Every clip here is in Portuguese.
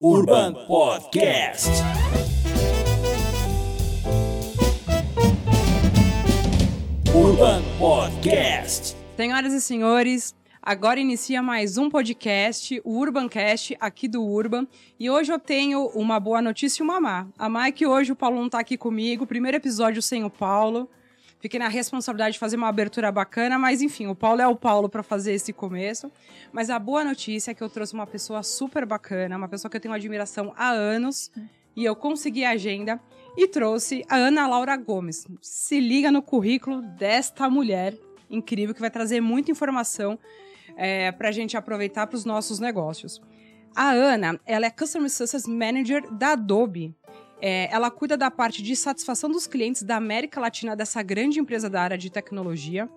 Urban Podcast. Urban Podcast. Senhoras e senhores, agora inicia mais um podcast, o Urbancast, aqui do Urban. E hoje eu tenho uma boa notícia e uma má. A má é que hoje o Paulo não tá aqui comigo, primeiro episódio sem o Paulo. Fiquei na responsabilidade de fazer uma abertura bacana, mas enfim, o Paulo é o Paulo para fazer esse começo. Mas a boa notícia é que eu trouxe uma pessoa super bacana, uma pessoa que eu tenho admiração há anos, e eu consegui a agenda e trouxe a Ana Laura Gomes. Se liga no currículo desta mulher incrível que vai trazer muita informação é, para a gente aproveitar para os nossos negócios. A Ana, ela é Customer Success Manager da Adobe. É, ela cuida da parte de satisfação dos clientes da América Latina dessa grande empresa da área de tecnologia.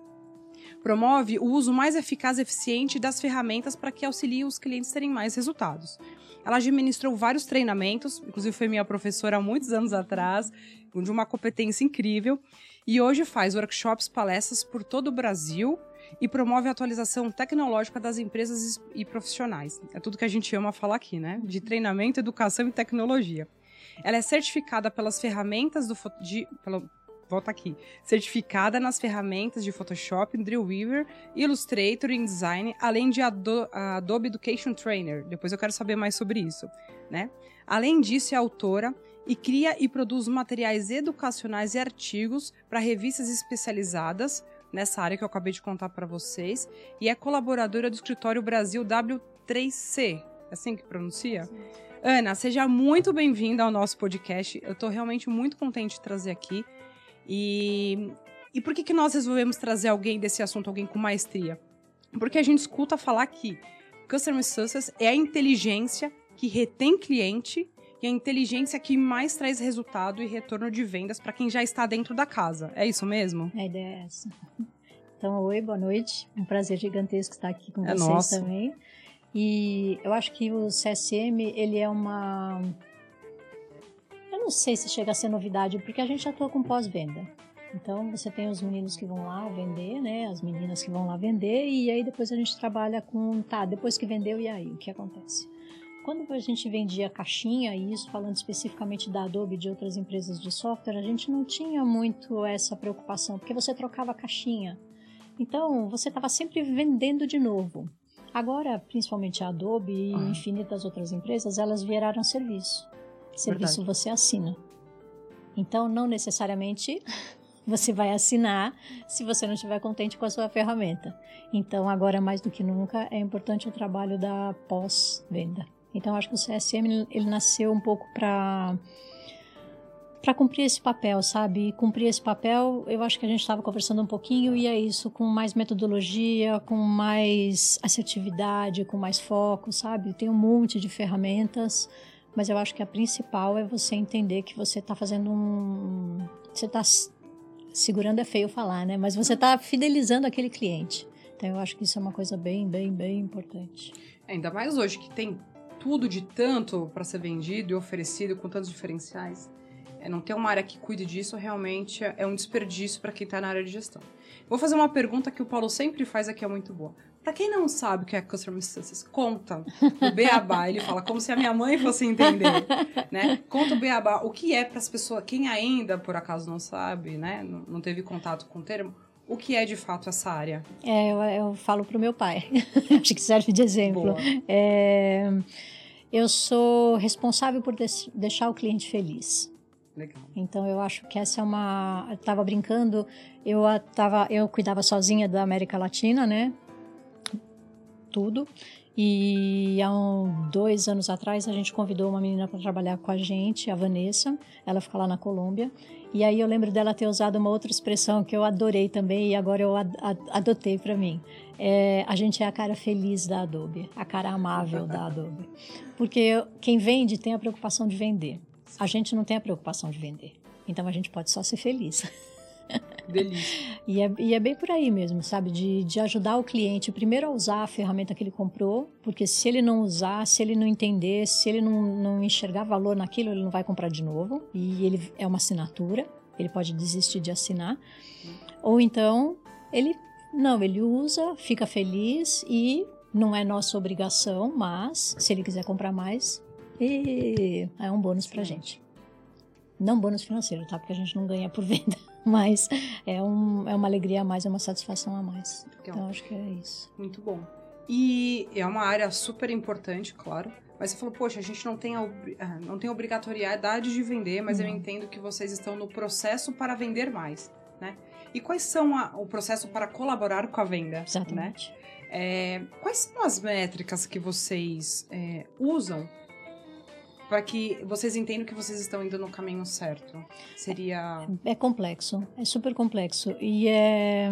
Promove o uso mais eficaz e eficiente das ferramentas para que auxiliem os clientes a terem mais resultados. Ela administrou vários treinamentos, inclusive foi minha professora há muitos anos atrás, de uma competência incrível, e hoje faz workshops, palestras por todo o Brasil e promove a atualização tecnológica das empresas e profissionais. É tudo que a gente ama falar aqui, né? De treinamento, educação e tecnologia. Ela é certificada pelas ferramentas do de, volta aqui, certificada nas ferramentas de Photoshop, Dreamweaver, Illustrator e InDesign, além de Ado Adobe Education Trainer. Depois eu quero saber mais sobre isso, né? Além disso, é autora e cria e produz materiais educacionais e artigos para revistas especializadas nessa área que eu acabei de contar para vocês e é colaboradora do escritório Brasil W3C. É assim que pronuncia? Sim. Ana, seja muito bem-vinda ao nosso podcast. Eu estou realmente muito contente de trazer aqui. E, e por que, que nós resolvemos trazer alguém desse assunto, alguém com maestria? Porque a gente escuta falar que Customer Success é a inteligência que retém cliente e a inteligência que mais traz resultado e retorno de vendas para quem já está dentro da casa. É isso mesmo? A ideia é essa. Então, oi, boa noite. É um prazer gigantesco estar aqui com é vocês também. E eu acho que o CSM, ele é uma... Eu não sei se chega a ser novidade, porque a gente atua com pós-venda. Então, você tem os meninos que vão lá vender, né? As meninas que vão lá vender, e aí depois a gente trabalha com, tá, depois que vendeu, e aí? O que acontece? Quando a gente vendia caixinha, e isso falando especificamente da Adobe e de outras empresas de software, a gente não tinha muito essa preocupação, porque você trocava caixinha. Então, você estava sempre vendendo de novo. Agora, principalmente a Adobe e ah. infinitas outras empresas, elas viraram serviço. Serviço Verdade. você assina. Então, não necessariamente você vai assinar se você não estiver contente com a sua ferramenta. Então, agora mais do que nunca, é importante o trabalho da pós-venda. Então, acho que o CSM ele nasceu um pouco para para cumprir esse papel, sabe? E cumprir esse papel, eu acho que a gente estava conversando um pouquinho e é isso, com mais metodologia, com mais assertividade, com mais foco, sabe? Tem um monte de ferramentas, mas eu acho que a principal é você entender que você está fazendo um. Você está. Segurando é feio falar, né? Mas você está fidelizando aquele cliente. Então eu acho que isso é uma coisa bem, bem, bem importante. Ainda mais hoje que tem tudo de tanto para ser vendido e oferecido com tantos diferenciais não ter uma área que cuide disso realmente é, é um desperdício para quem está na área de gestão. Vou fazer uma pergunta que o Paulo sempre faz aqui, é muito boa. Para quem não sabe o que é Customer Success, conta o beabá. Ele fala como se a minha mãe fosse entender, né? Conta o beabá. O que é para as pessoas, quem ainda por acaso não sabe, né? Não, não teve contato com o termo, o que é de fato essa área? É, eu, eu falo para o meu pai. Acho que serve de exemplo. É, eu sou responsável por deixar o cliente feliz. Legal. Então eu acho que essa é uma. Eu tava brincando, eu tava, eu cuidava sozinha da América Latina, né? Tudo. E há um, dois anos atrás a gente convidou uma menina para trabalhar com a gente, a Vanessa. Ela fica lá na Colômbia. E aí eu lembro dela ter usado uma outra expressão que eu adorei também e agora eu ad adotei para mim. É, a gente é a cara feliz da Adobe, a cara amável da Adobe. Porque quem vende tem a preocupação de vender. A gente não tem a preocupação de vender. Então a gente pode só ser feliz. Delícia. e, é, e é bem por aí mesmo, sabe? De, de ajudar o cliente primeiro a usar a ferramenta que ele comprou, porque se ele não usar, se ele não entender, se ele não, não enxergar valor naquilo, ele não vai comprar de novo. E ele é uma assinatura, ele pode desistir de assinar. Ou então, ele não, ele usa, fica feliz e não é nossa obrigação, mas se ele quiser comprar mais, E é um bônus pra gente. Não bônus financeiro, tá? Porque a gente não ganha por venda. Mas é, um, é uma alegria a mais, é uma satisfação a mais. Legal. Então acho que é isso. Muito bom. E é uma área super importante, claro. Mas você falou, poxa, a gente não tem, ah, não tem obrigatoriedade de vender, mas eu Não. entendo que vocês estão no processo para vender mais, né? E quais são a- o processo para colaborar com a venda? Né? Exatamente. É, quais são as métricas que vocês é, usam para que vocês entendam que vocês estão indo no caminho certo? Seria. É complexo, é super complexo. E é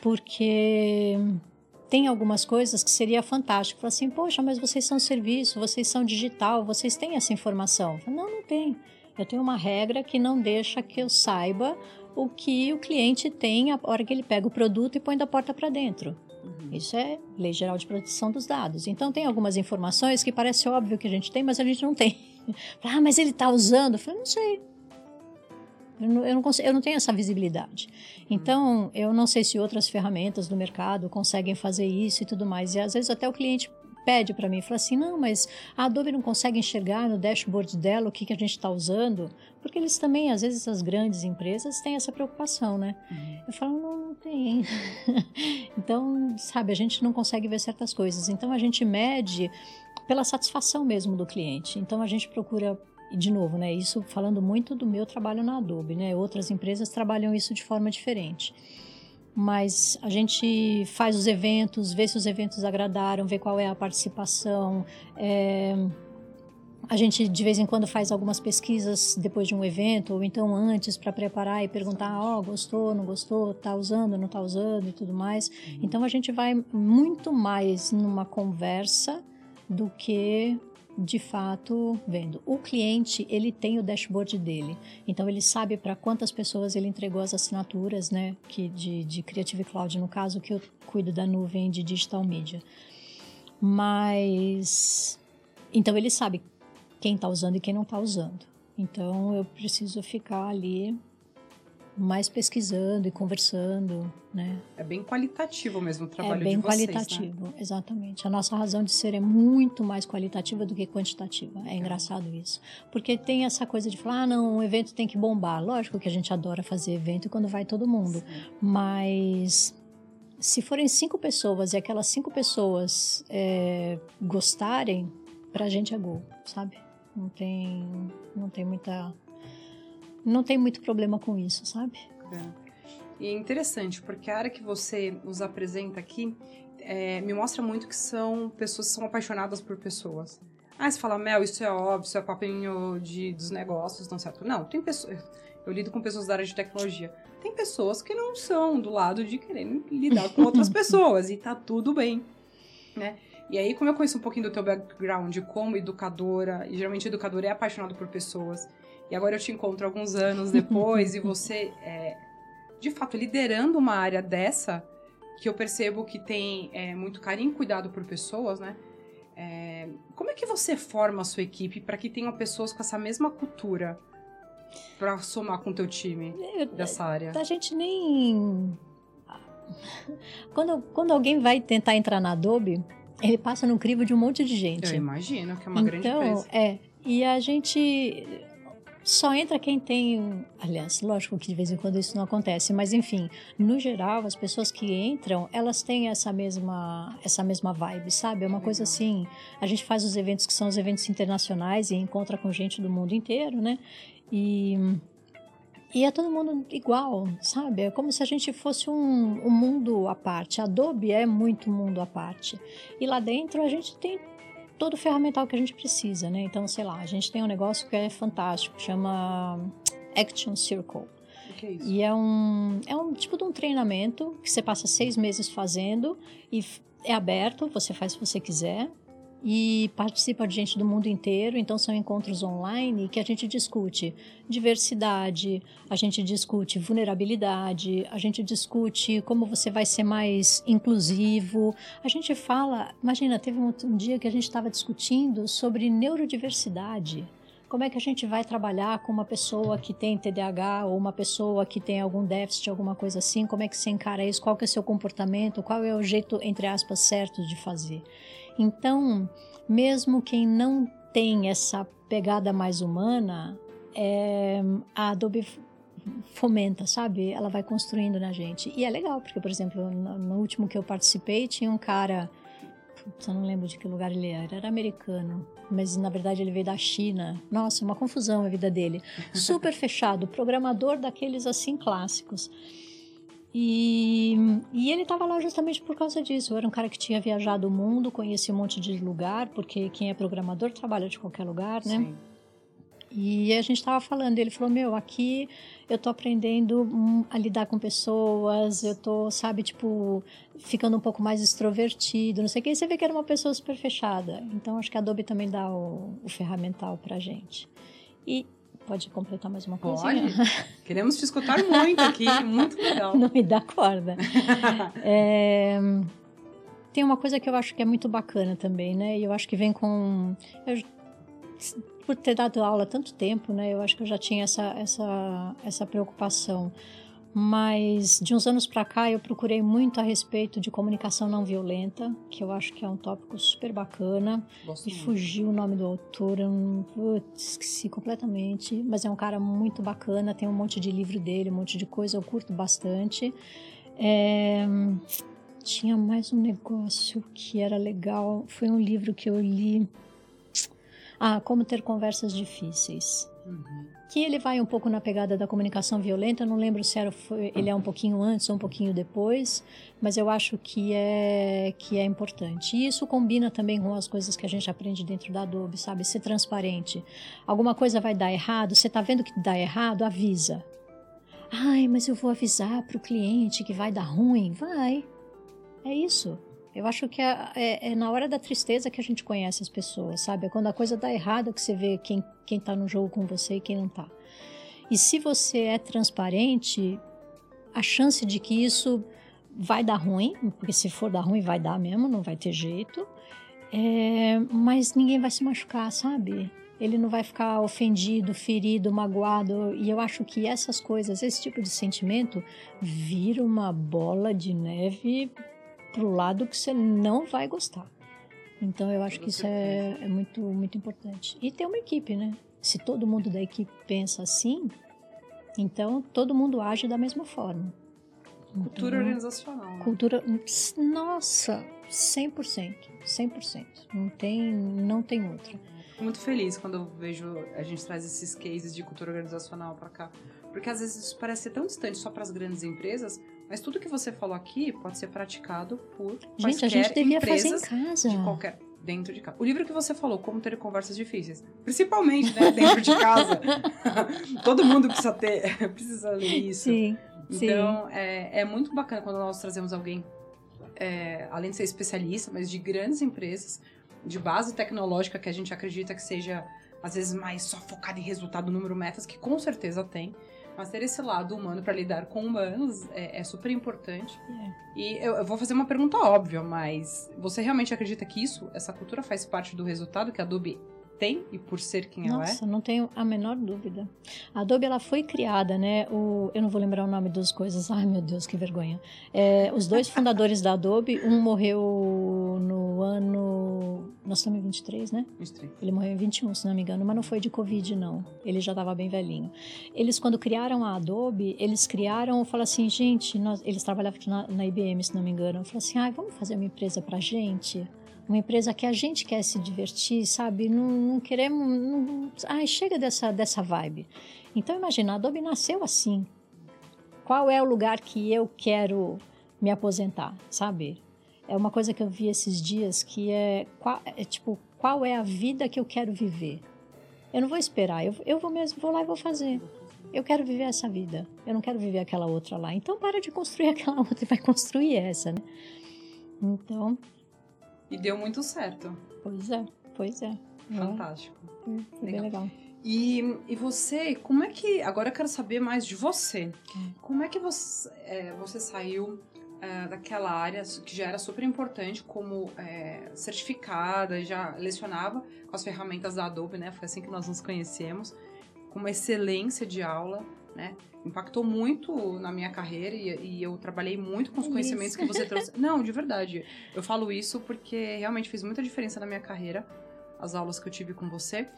porque tem algumas coisas que seria fantástico. Falar assim, poxa, mas vocês são serviço, vocês são digital, vocês têm essa informação. Falo, Não, não tem. Eu tenho uma regra que não deixa que eu saiba o que o cliente tem a hora que ele pega o produto e põe da porta para dentro. Uhum. Isso é Lei Geral de Proteção dos Dados. Então, tem algumas informações que parece óbvio que a gente tem, mas a gente não tem. Ah, mas ele está usando? Eu falei, não sei. Eu não, eu, não consigo, eu não tenho essa visibilidade. Então, eu não sei se outras ferramentas do mercado conseguem fazer isso e tudo mais. E às vezes até o cliente pede para mim, fala assim, não, mas a Adobe não consegue enxergar no dashboard dela o que, que a gente está usando, porque eles também, às vezes, as grandes empresas têm essa preocupação, né? Uhum. Eu falo, não, não tem. então, sabe, a gente não consegue ver certas coisas. Então, a gente mede pela satisfação mesmo do cliente. Então, a gente procura, e de novo, né? Isso falando muito do meu trabalho na Adobe, né? Outras empresas trabalham isso de forma diferente. Mas a gente faz os eventos, vê se os eventos agradaram, vê qual é a participação. é, A gente de vez em quando faz algumas pesquisas depois de um evento, ou então antes, para preparar e perguntar: ó, gostou, não gostou, tá usando, não tá usando e tudo mais. Então a gente vai muito mais numa conversa do que de fato vendo. O cliente, ele tem o dashboard dele. Então ele sabe para quantas pessoas ele entregou as assinaturas, né, que de, de Creative Cloud, no caso que eu cuido da nuvem de digital media. Mas então ele sabe quem está usando e quem não está usando. Então eu preciso ficar ali mais pesquisando e conversando, né? É bem qualitativo mesmo o trabalho é bem de vocês, né? qualitativo, exatamente. A nossa razão de ser é muito mais qualitativa do que quantitativa. É engraçado isso. Porque tem essa coisa de falar, ah, não, um evento tem que bombar. Lógico que a gente adora fazer evento quando vai todo mundo. Mas se forem cinco pessoas e aquelas cinco pessoas é, gostarem, pra gente é gol, sabe? Não tem, não tem muita... Não tem muito problema com isso, sabe? É. E é interessante, porque a área que você nos apresenta aqui é, me mostra muito que são pessoas que são apaixonadas por pessoas. Ah, você fala, Mel, isso é óbvio, isso é papinho de, dos negócios, não certo. Não, tem pessoas. Eu lido com pessoas da área de tecnologia. Tem pessoas que não são do lado de querer lidar com outras pessoas, e tá tudo bem, né? E aí, como eu conheço um pouquinho do teu background como educadora, e geralmente educador é apaixonado por pessoas, e agora eu te encontro alguns anos depois e você, é, de fato, liderando uma área dessa, que eu percebo que tem é, muito carinho e cuidado por pessoas, né? É, como é que você forma a sua equipe para que tenham pessoas com essa mesma cultura para somar com o teu time dessa área? A gente nem. Quando, quando alguém vai tentar entrar na Adobe, ele passa no crivo de um monte de gente. Eu imagino que é uma grande então, empresa. é. E a gente só entra quem tem. Aliás, lógico que de vez em quando isso não acontece, mas enfim, no geral, as pessoas que entram, elas têm essa mesma, essa mesma vibe, sabe? É uma coisa Legal. assim. A gente faz os eventos que são os eventos internacionais e encontra com gente do mundo inteiro, né? E. E é todo mundo igual, sabe? É como se a gente fosse um, um mundo à parte. A Adobe é muito mundo à parte. E lá dentro a gente tem todo o ferramental que a gente precisa, né? Então, sei lá, a gente tem um negócio que é fantástico, chama Action Circle. É? E é um, é um tipo de um treinamento que você passa seis meses fazendo e é aberto, você faz se você quiser. E participa de gente do mundo inteiro, então são encontros online que a gente discute diversidade, a gente discute vulnerabilidade, a gente discute como você vai ser mais inclusivo. A gente fala, imagina, teve um, um dia que a gente estava discutindo sobre neurodiversidade. Como é que a gente vai trabalhar com uma pessoa que tem TDAH ou uma pessoa que tem algum déficit, alguma coisa assim? Como é que você encara isso? Qual que é o seu comportamento? Qual é o jeito, entre aspas, certo de fazer? Então, mesmo quem não tem essa pegada mais humana, é, a Adobe fomenta, sabe? Ela vai construindo na gente. E é legal, porque, por exemplo, no, no último que eu participei, tinha um cara. Putz, eu não lembro de que lugar ele era, era americano. Mas na verdade ele veio da China. Nossa, uma confusão a vida dele. Super fechado, programador daqueles assim clássicos. E, e ele estava lá justamente por causa disso. Eu era um cara que tinha viajado o mundo, conhecia um monte de lugar, porque quem é programador trabalha de qualquer lugar, né? Sim. E a gente estava falando, ele falou, meu, aqui eu tô aprendendo a lidar com pessoas, eu tô, sabe, tipo, ficando um pouco mais extrovertido, não sei o que. E você vê que era uma pessoa super fechada. Então, acho que a Adobe também dá o, o ferramental pra gente. E pode completar mais uma coisinha? Pode. Queremos te escutar muito aqui, muito legal. Não me dá corda. É, tem uma coisa que eu acho que é muito bacana também, né? E eu acho que vem com. eu- por ter dado aula tanto tempo, né? Eu acho que eu já tinha essa, essa, essa preocupação. Mas de uns anos para cá eu procurei muito a respeito de comunicação não violenta, que eu acho que é um tópico super bacana. Gosto muito. fugiu o nome do autor, eu não, putz, esqueci completamente. Mas é um cara muito bacana, tem um monte de livro dele, um monte de coisa, eu curto bastante. É, tinha mais um negócio que era legal, foi um livro que eu li. Ah, Como Ter Conversas Difíceis. Uhum. Que ele vai um pouco na pegada da comunicação violenta, eu não lembro se era, ele é um pouquinho antes ou um pouquinho depois, mas eu acho que é, que é importante. E isso combina também com as coisas que a gente aprende dentro da Adobe, sabe? Ser transparente. Alguma coisa vai dar errado, você tá vendo que dá errado, avisa. Ai, mas eu vou avisar para o cliente que vai dar ruim. Vai. É isso. Eu acho que é, é- é na hora da tristeza que a gente conhece as pessoas, sabe? É quando a coisa dá errado que você vê quem, quem tá no jogo com você e quem não tá. E se você é transparente, a chance de que isso vai dar ruim, porque se for dar ruim, vai dar mesmo, não vai ter jeito. É, mas ninguém vai se machucar, sabe? Ele não vai ficar ofendido, ferido, magoado. E eu acho que essas coisas, esse tipo de sentimento, vira uma bola de neve pro lado que você não vai gostar. Então eu acho que isso é, é muito, muito importante. E ter uma equipe, né? Se todo mundo da equipe pensa assim, então todo mundo age da mesma forma. Cultura Então, organizacional. né? Cultura, nossa, 100%, 100%. Não tem, não tem outra. Fico muito feliz quando eu vejo a gente traz esses cases de cultura organizacional pra cá. Porque às vezes isso parece ser tão distante só para as grandes empresas, mas tudo que você falou aqui pode ser praticado por Gente, a gente devia fazer em empresas casa. de qualquer dentro de casa. O livro que você falou, Como Ter Conversas Difíceis, principalmente, né, dentro de casa. Todo mundo precisa ter, precisa ler isso. Sim, sim. Então, é, é muito bacana quando nós trazemos alguém, é, além de ser especialista, mas de grandes empresas, de base tecnológica, que a gente acredita que seja, às vezes, mais só focado em resultado, número, metas, que com certeza tem. Mas ter esse lado humano para lidar com humanos é, é super importante. É. E eu, eu vou fazer uma pergunta óbvia, mas você realmente acredita que isso, essa cultura faz parte do resultado que a Adobe tem e por ser quem ela é? Nossa, não tenho a menor dúvida. A Adobe ela foi criada, né? O, eu não vou lembrar o nome das coisas. Ai, meu Deus, que vergonha. É, os dois fundadores da Adobe, um morreu no ano. Nós estamos em 23, né? Estranho. Ele morreu em 21, se não me engano, mas não foi de Covid, não. Ele já estava bem velhinho. Eles, quando criaram a Adobe, eles criaram, falaram assim, gente, nós, eles trabalhavam na, na IBM, se não me engano. Falaram assim, ah, vamos fazer uma empresa pra gente? Uma empresa que a gente quer se divertir, sabe? Não, não queremos. Não, ai, chega dessa, dessa vibe. Então, imagina, a Adobe nasceu assim. Qual é o lugar que eu quero me aposentar, sabe? É uma coisa que eu vi esses dias que é, é tipo, qual é a vida que eu quero viver? Eu não vou esperar, eu, eu vou mesmo, vou lá e vou fazer. Eu quero viver essa vida. Eu não quero viver aquela outra lá. Então para de construir aquela outra e vai construir essa, né? Então, E deu muito certo. pois é, pois é. É, Fantástico. Foi, foi bem legal. E, e você, como é que. Agora eu quero saber mais de você. Hum. Como é que você, é, você saiu é, daquela área que já era super importante, como é, certificada, já lecionava com as ferramentas da Adobe, né? Foi assim que nós nos conhecemos, com uma excelência de aula, né? Impactou muito na minha carreira e, e eu trabalhei muito com os Isso. conhecimentos que você trouxe. Não, de verdade. Eu falo isso porque realmente fez muita diferença na minha carreira as aulas que eu tive com você.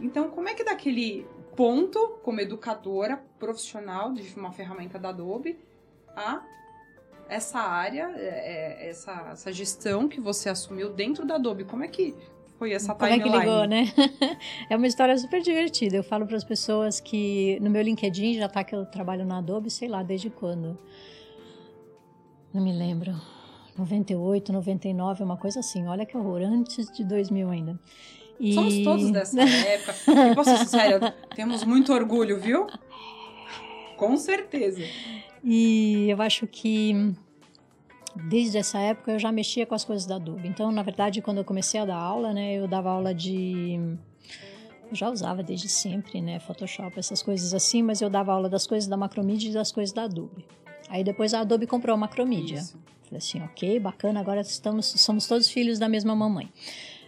Então, como é que daquele ponto, como educadora profissional de uma ferramenta da Adobe, a essa área, é, é, essa, essa gestão que você assumiu dentro da Adobe, como é que foi essa Como timeline? é que ligou, né? é uma história super divertida. Eu falo para as pessoas que no meu LinkedIn já tá que eu trabalho na Adobe, sei lá, desde quando? Não me lembro. 98, 99, uma coisa assim. Olha que horror, antes de 2000 ainda. E... Somos todos dessa época. E posso ser sincera, temos muito orgulho, viu? Com certeza. E eu acho que desde essa época eu já mexia com as coisas da Adobe. Então, na verdade, quando eu comecei a dar aula, né, eu dava aula de eu já usava desde sempre, né, Photoshop, essas coisas assim, mas eu dava aula das coisas da Macromedia e das coisas da Adobe. Aí depois a Adobe comprou a Macromedia. Isso. Falei assim, ok, bacana, agora estamos, somos todos filhos da mesma mamãe.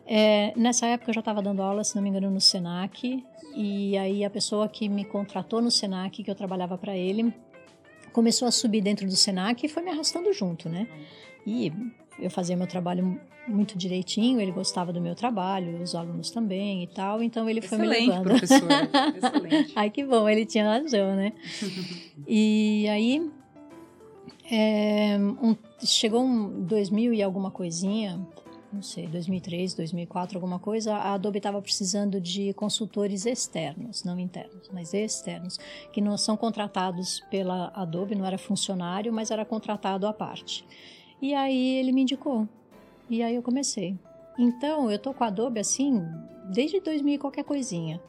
É, nessa época eu já estava dando aula, se não me engano, no Senac, e aí a pessoa que me contratou no Senac, que eu trabalhava para ele, começou a subir dentro do Senac e foi me arrastando junto, né? E eu fazia meu trabalho muito direitinho, ele gostava do meu trabalho, os alunos também e tal, então ele foi me Excelente, levando. professora. Excelente. Ai, que bom, ele tinha razão, né? e aí, é, um- chegou um 2000 e alguma coisinha, não sei, 2003, 2004, alguma coisa, a Adobe estava precisando de consultores externos, não internos, mas externos, que não são contratados pela Adobe, não era funcionário, mas era contratado à parte. E aí ele me indicou. E aí eu comecei. Então, eu tô com a Adobe assim desde 2000 e qualquer coisinha.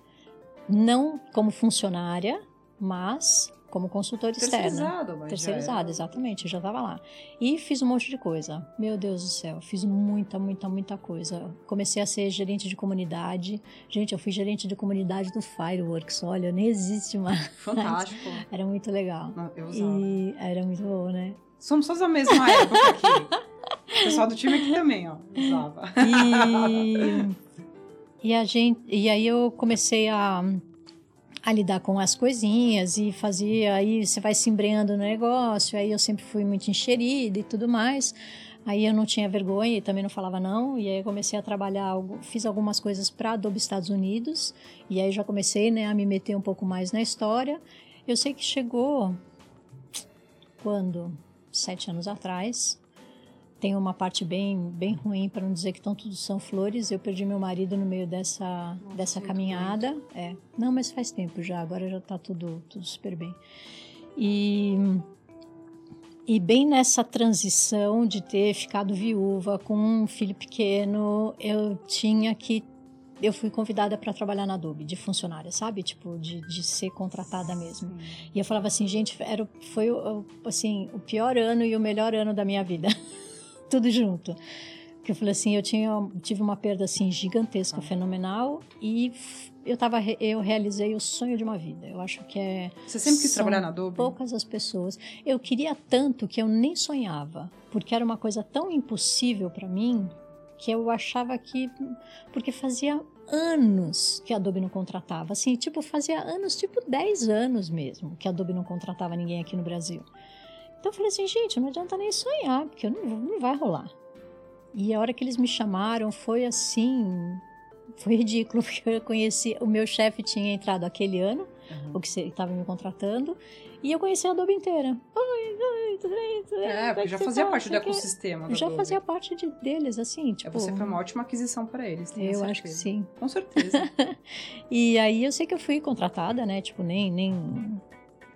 Não como funcionária, mas como consultora externa. Terceirizado, mas Terceirizada, já exatamente, eu já estava lá. E fiz um monte de coisa. Meu Deus do céu, fiz muita, muita, muita coisa. Comecei a ser gerente de comunidade. Gente, eu fui gerente de comunidade do Fireworks. Olha, nem existe mais. Fantástico. Era muito legal. Eu usava. E era muito bom, né? Somos todos da mesma época aqui. O pessoal do time aqui também, ó, usava. E, e a gente, e aí eu comecei a, a lidar com as coisinhas e fazia, aí você vai se embreando no negócio, aí eu sempre fui muito enxerida e tudo mais. Aí eu não tinha vergonha e também não falava não, e aí comecei a trabalhar, fiz algumas coisas para Adobe Estados Unidos, e aí já comecei né, a me meter um pouco mais na história. Eu sei que chegou quando? Sete anos atrás, tem uma parte bem, bem ruim, para não dizer que estão tudo são flores. Eu perdi meu marido no meio dessa, dessa sinto caminhada. É. Não, mas faz tempo já, agora já está tudo, tudo super bem. E, e bem nessa transição de ter ficado viúva com um filho pequeno, eu tinha que. Eu fui convidada para trabalhar na Adobe, de funcionária, sabe? Tipo, de, de ser contratada mesmo. E eu falava assim, gente, era, foi assim, o pior ano e o melhor ano da minha vida. Tudo junto. Porque eu falei assim, eu tinha, tive uma perda assim gigantesca, fenomenal, e eu tava, eu realizei o sonho de uma vida. Eu acho que é Você sempre quis trabalhar na Adobe? poucas as pessoas. Eu queria tanto que eu nem sonhava, porque era uma coisa tão impossível para mim que eu achava que porque fazia anos que a Adobe não contratava, assim, tipo, fazia anos, tipo 10 anos mesmo, que a Adobe não contratava ninguém aqui no Brasil. Então eu falei assim, gente, não adianta nem sonhar, porque não, não vai rolar. E a hora que eles me chamaram foi assim, foi ridículo, porque eu conheci, o meu chefe tinha entrado aquele ano, Uhum. o que estava me contratando, e eu conheci a Adobe inteira. Oi, oi, tudo bem, tudo bem? É, é porque que já fazia tá? parte do ecossistema da Já Adobe. fazia parte de, deles, assim, É, tipo... Você foi uma ótima aquisição para eles, Eu certeza. acho que sim. Com certeza. E aí eu sei que eu fui contratada, né? Tipo, nem, nem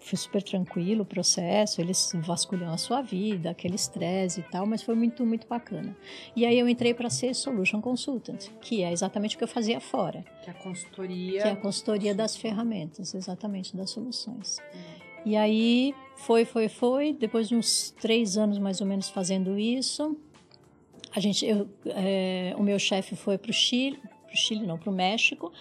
foi super tranquilo o processo, eles vasculham a sua vida, aquele estresse e tal, mas foi muito, muito bacana. E aí eu entrei para ser Solution Consultant, que é exatamente o que eu fazia fora, que a consultoria... que é a consultoria das ferramentas, exatamente, das soluções. E aí foi, foi, foi, depois de uns três anos mais ou menos fazendo isso, a gente, eu, é, o meu chefe foi para o Chile, pro Chile não, para o México,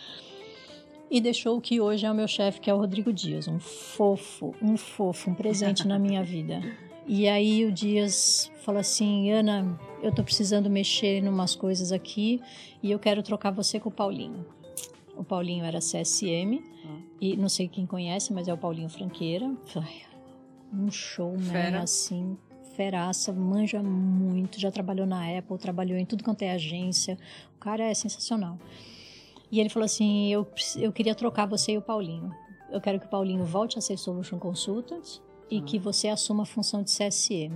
e deixou o que hoje é o meu chefe, que é o Rodrigo Dias, um fofo, um fofo, um presente na minha vida. E aí o Dias falou assim, Ana, eu tô precisando mexer em umas coisas aqui e eu quero trocar você com o Paulinho. O Paulinho era CSM, Hum. e não sei quem conhece, mas é o Paulinho Franqueira. Ai, Um showman, Fera. assim, feraça, manja muito, já trabalhou na Apple, trabalhou em tudo quanto é agência. O cara é sensacional. E ele falou assim: eu, eu queria trocar você e o Paulinho. Eu quero que o Paulinho volte a ser Solution Consultant e que você assuma a função de CSM.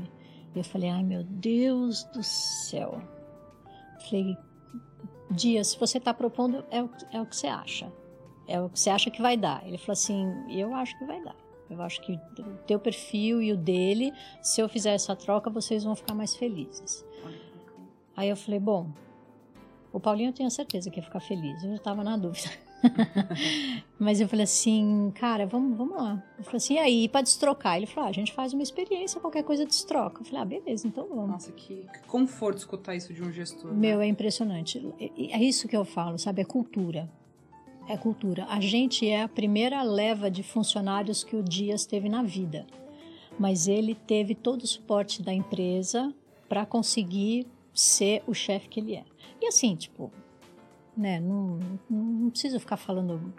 E eu falei: ai meu Deus do céu. Falei: Dias, se você está propondo, é o, é o que você acha. É o que você acha que vai dar. Ele falou assim: eu acho que vai dar. Eu acho que o teu perfil e o dele, se eu fizer essa troca, vocês vão ficar mais felizes. Aí eu falei, bom, o Paulinho eu tenho certeza que ia ficar feliz. Eu já estava na dúvida. Mas eu falei assim, cara, vamos, vamos lá. Eu falei assim, e aí, para destrocar? Ele falou, ah, a gente faz uma experiência, qualquer coisa destroca. Eu falei, ah, beleza, então vamos. Nossa, que conforto escutar isso de um gestor. Meu, né? é impressionante. É isso que eu falo, sabe? É cultura. É cultura. A gente é a primeira leva de funcionários que o Dias teve na vida. Mas ele teve todo o suporte da empresa para conseguir ser o chefe que ele é. E assim, tipo, né, não, não preciso ficar falando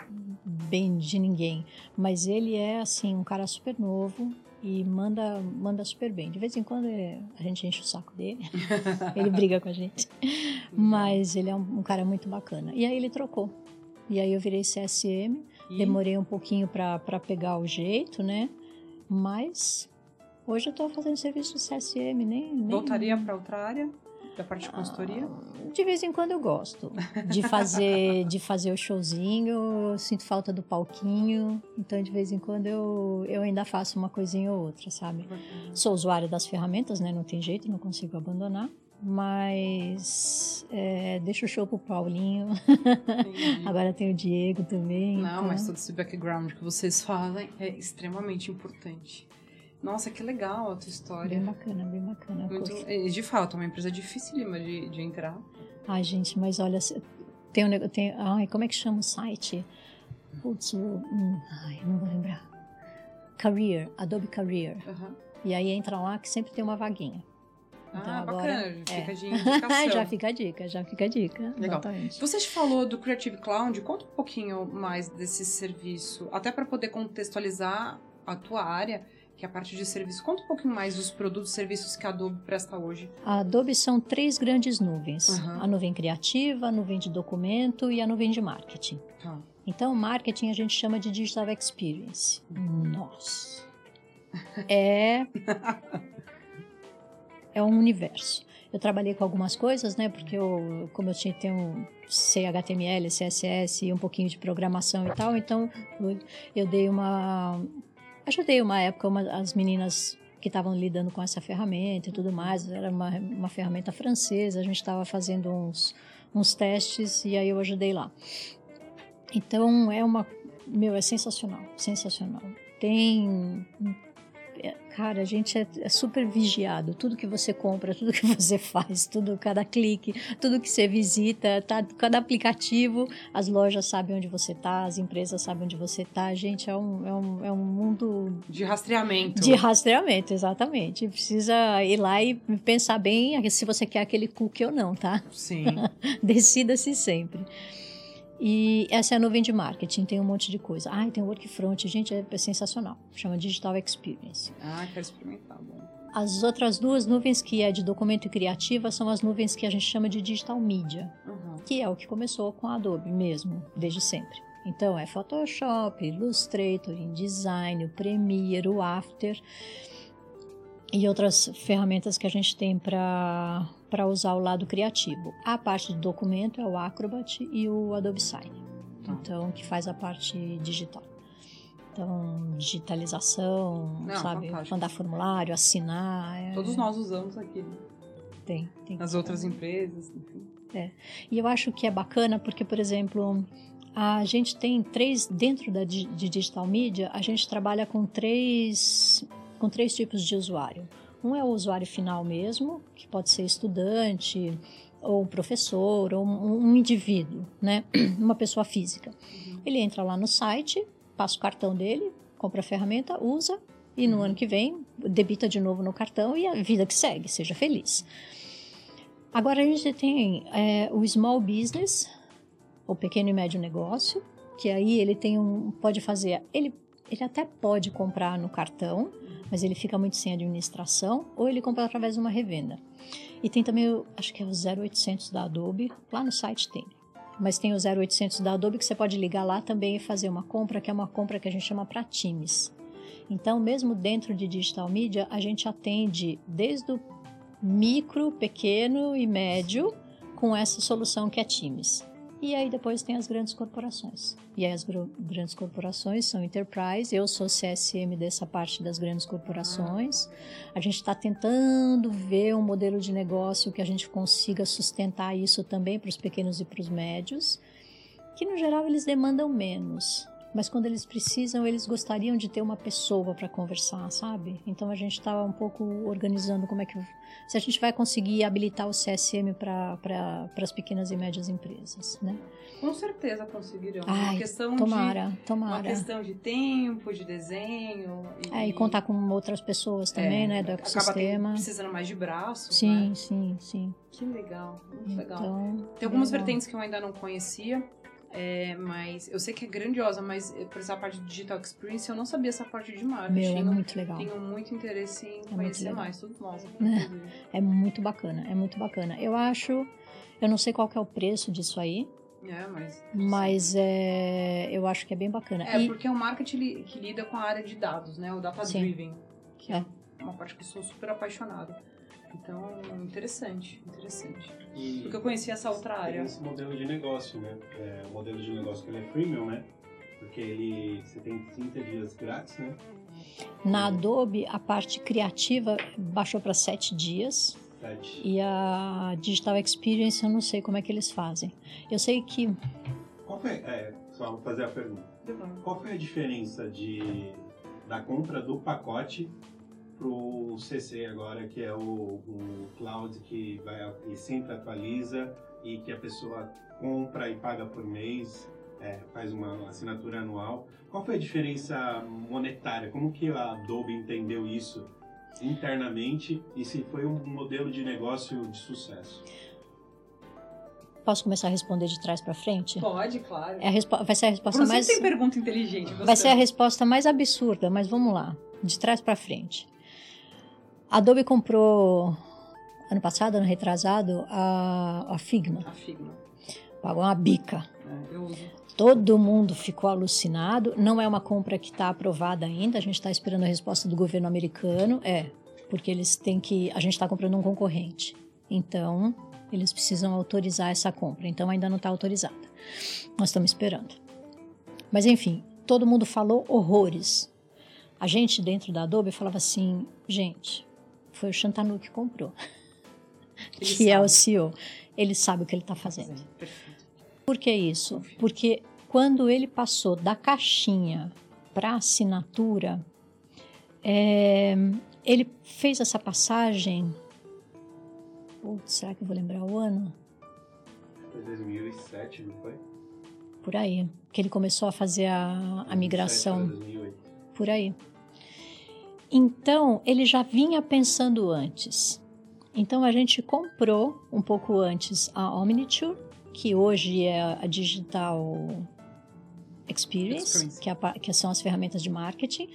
bem de ninguém, mas ele é assim um cara super novo e manda manda super bem. De vez em quando a gente enche o saco dele, ele briga com a gente, mas ele é um, um, cara muito bacana. E aí ele trocou. E aí eu virei CSM, e? demorei um pouquinho para pegar o jeito, né? Mas hoje eu estou fazendo serviço de CSM, nem, nem... voltaria para outra área? Da parte de consultoria? Ah, de vez em quando eu gosto de fazer de fazer o showzinho, sinto falta do palquinho, então de vez em quando eu, eu ainda faço uma coisinha ou outra, sabe? Uhum. Sou usuária das ferramentas, né? Não tem jeito, não consigo abandonar. Mas é, deixa o show pro Paulinho. Agora tem o Diego também. Não, então... mas todo esse background que vocês falam é extremamente importante. Nossa, que legal a tua história. Bem bacana, bem bacana. Muito, de fato, é uma empresa dificílima de, de entrar. Ai, gente, mas olha, tem um tem, ai, como é que chama o site? Putz, hum, ai, não vou lembrar. Career, Adobe Career. Uhum. E aí entra lá que sempre tem uma vaguinha. Então, ah, agora, bacana. Fica é. de indicação. já fica a dica, já fica a dica. Legal. Exatamente. Você falou do Creative Cloud, conta um pouquinho mais desse serviço, até para poder contextualizar a tua área que é a parte de serviço. Conta um pouquinho mais dos produtos e serviços que a Adobe presta hoje. A Adobe são três grandes nuvens: uhum. a nuvem criativa, a nuvem de documento e a nuvem de marketing. Uhum. Então, marketing a gente chama de digital experience. Nossa. É é um universo. Eu trabalhei com algumas coisas, né? Porque eu, como eu tinha tenho sei HTML, CSS e um pouquinho de programação e tal, então eu dei uma Ajudei uma época uma, as meninas que estavam lidando com essa ferramenta e tudo mais. Era uma, uma ferramenta francesa, a gente estava fazendo uns, uns testes e aí eu ajudei lá. Então é uma. Meu, é sensacional, sensacional. Tem cara, a gente é, é, super vigiado. Tudo que você compra, tudo que você faz, tudo, cada clique, tudo que você visita, tá, cada aplicativo, as lojas sabem onde você tá, as empresas sabem onde você tá. Gente, é um, é um, é um mundo. De rastreamento. De rastreamento, exatamente. Precisa ir lá e pensar bem se você quer aquele cookie ou não, tá? Sim. Decida-se sempre. E essa é a nuvem de marketing, tem um monte de coisa. Ah, tem o Workfront, gente, é, é sensacional. Chama Digital Experience. Ah, quero experimentar, bom. As outras duas nuvens que é de documento e criativa são as nuvens que a gente chama de Digital Media, uhum. que é o que começou com a Adobe mesmo, desde sempre. Então é Photoshop, Illustrator, InDesign, o Premiere, o After e outras ferramentas que a gente tem para usar o lado criativo. A parte do documento é o Acrobat e o Adobe Sign, tá. então que faz a parte digital. Então, digitalização, Não, sabe? Fantástico. Mandar formulário, assinar. É... Todos nós usamos aqui. Né? Tem, tem. Nas outras empresas, enfim. É. E eu acho que é bacana porque, por exemplo, a gente tem três, dentro da, de digital media, a gente trabalha com três com três tipos de usuário. Um é o usuário final mesmo, que pode ser estudante, ou um professor, ou um, um indivíduo, né? Uma pessoa física. Uhum. Ele entra lá no site, passa o cartão dele, compra a ferramenta, usa, e no uhum. ano que vem debita de novo no cartão e a vida que segue, seja feliz. Agora a gente tem é, o small business, o pequeno e médio negócio, que aí ele tem um, pode fazer, ele ele até pode comprar no cartão, mas ele fica muito sem administração, ou ele compra através de uma revenda. E tem também, acho que é o 0800 da Adobe, lá no site tem. Mas tem o 0800 da Adobe que você pode ligar lá também e fazer uma compra, que é uma compra que a gente chama para times. Então, mesmo dentro de digital media, a gente atende desde o micro, pequeno e médio com essa solução que é Teams. E aí depois tem as grandes corporações. E aí as grandes corporações são enterprise. Eu sou CSM dessa parte das grandes corporações. A gente está tentando ver um modelo de negócio que a gente consiga sustentar isso também para os pequenos e para os médios, que no geral eles demandam menos mas quando eles precisam, eles gostariam de ter uma pessoa para conversar, sabe? Então a gente estava um pouco organizando como é que. Se a gente vai conseguir habilitar o CSM para pra, as pequenas e médias empresas, né? Com certeza conseguirão. Ai, uma questão tomara, de, tomara. Uma questão de tempo, de desenho. E, é, e contar com outras pessoas também, é, né? Do ecossistema. Acaba precisando mais de braços. Sim, né? sim, sim. Que legal, muito então, legal. Tem algumas legal. vertentes que eu ainda não conhecia. É, mas eu sei que é grandiosa, mas por essa parte de digital experience eu não sabia essa parte de marketing. Meu, é muito legal. Tenho muito interesse em é conhecer mais, tudo nós. É, é muito bacana, é muito bacana. Eu acho, eu não sei qual é o preço disso aí. É, mas. Mas é, eu acho que é bem bacana. É, e... porque é um marketing que lida com a área de dados, né? O data driven. Que é. é uma parte que eu sou super apaixonada. Então, interessante, interessante. E Porque eu conhecia essa outra área. esse modelo de negócio, né? É, o modelo de negócio que ele é freemium, né? Porque ele, você tem 30 dias grátis, né? Na Adobe, a parte criativa baixou para 7 dias. Sete. E a Digital Experience, eu não sei como é que eles fazem. Eu sei que... Qual foi, é, só vou fazer a pergunta. Qual foi a diferença de, da compra do pacote pro CC agora, que é o, o cloud que vai e sempre atualiza e que a pessoa compra e paga por mês, é, faz uma assinatura anual. Qual foi a diferença monetária? Como que a Adobe entendeu isso internamente e se foi um modelo de negócio de sucesso? Posso começar a responder de trás para frente? Pode, claro. É vai ser a resposta mais. tem pergunta inteligente. Gostando. Vai ser a resposta mais absurda, mas vamos lá, de trás para frente. A Adobe comprou ano passado, ano retrasado, a, a Figma. A Figma. Pagou uma bica. É, eu uso. Todo mundo ficou alucinado. Não é uma compra que está aprovada ainda. A gente está esperando a resposta do governo americano. É, porque eles têm que. A gente está comprando um concorrente. Então, eles precisam autorizar essa compra. Então, ainda não está autorizada. Nós estamos esperando. Mas, enfim, todo mundo falou horrores. A gente dentro da Adobe falava assim: gente, foi o Shantanu que comprou. Ele que sabe. é o CEO. Ele sabe o que ele está fazendo. Perfeito. Por que isso? Porque quando ele passou da caixinha para assinatura, é, ele fez essa passagem. Putz, será que eu vou lembrar o ano? Foi 2007, não foi? Por aí. Que ele começou a fazer a, a migração. 2008. Por aí. Então, ele já vinha pensando antes. Então, a gente comprou um pouco antes a Omniture, que hoje é a Digital Experience, Experience. Que, é a, que, são as ferramentas de marketing.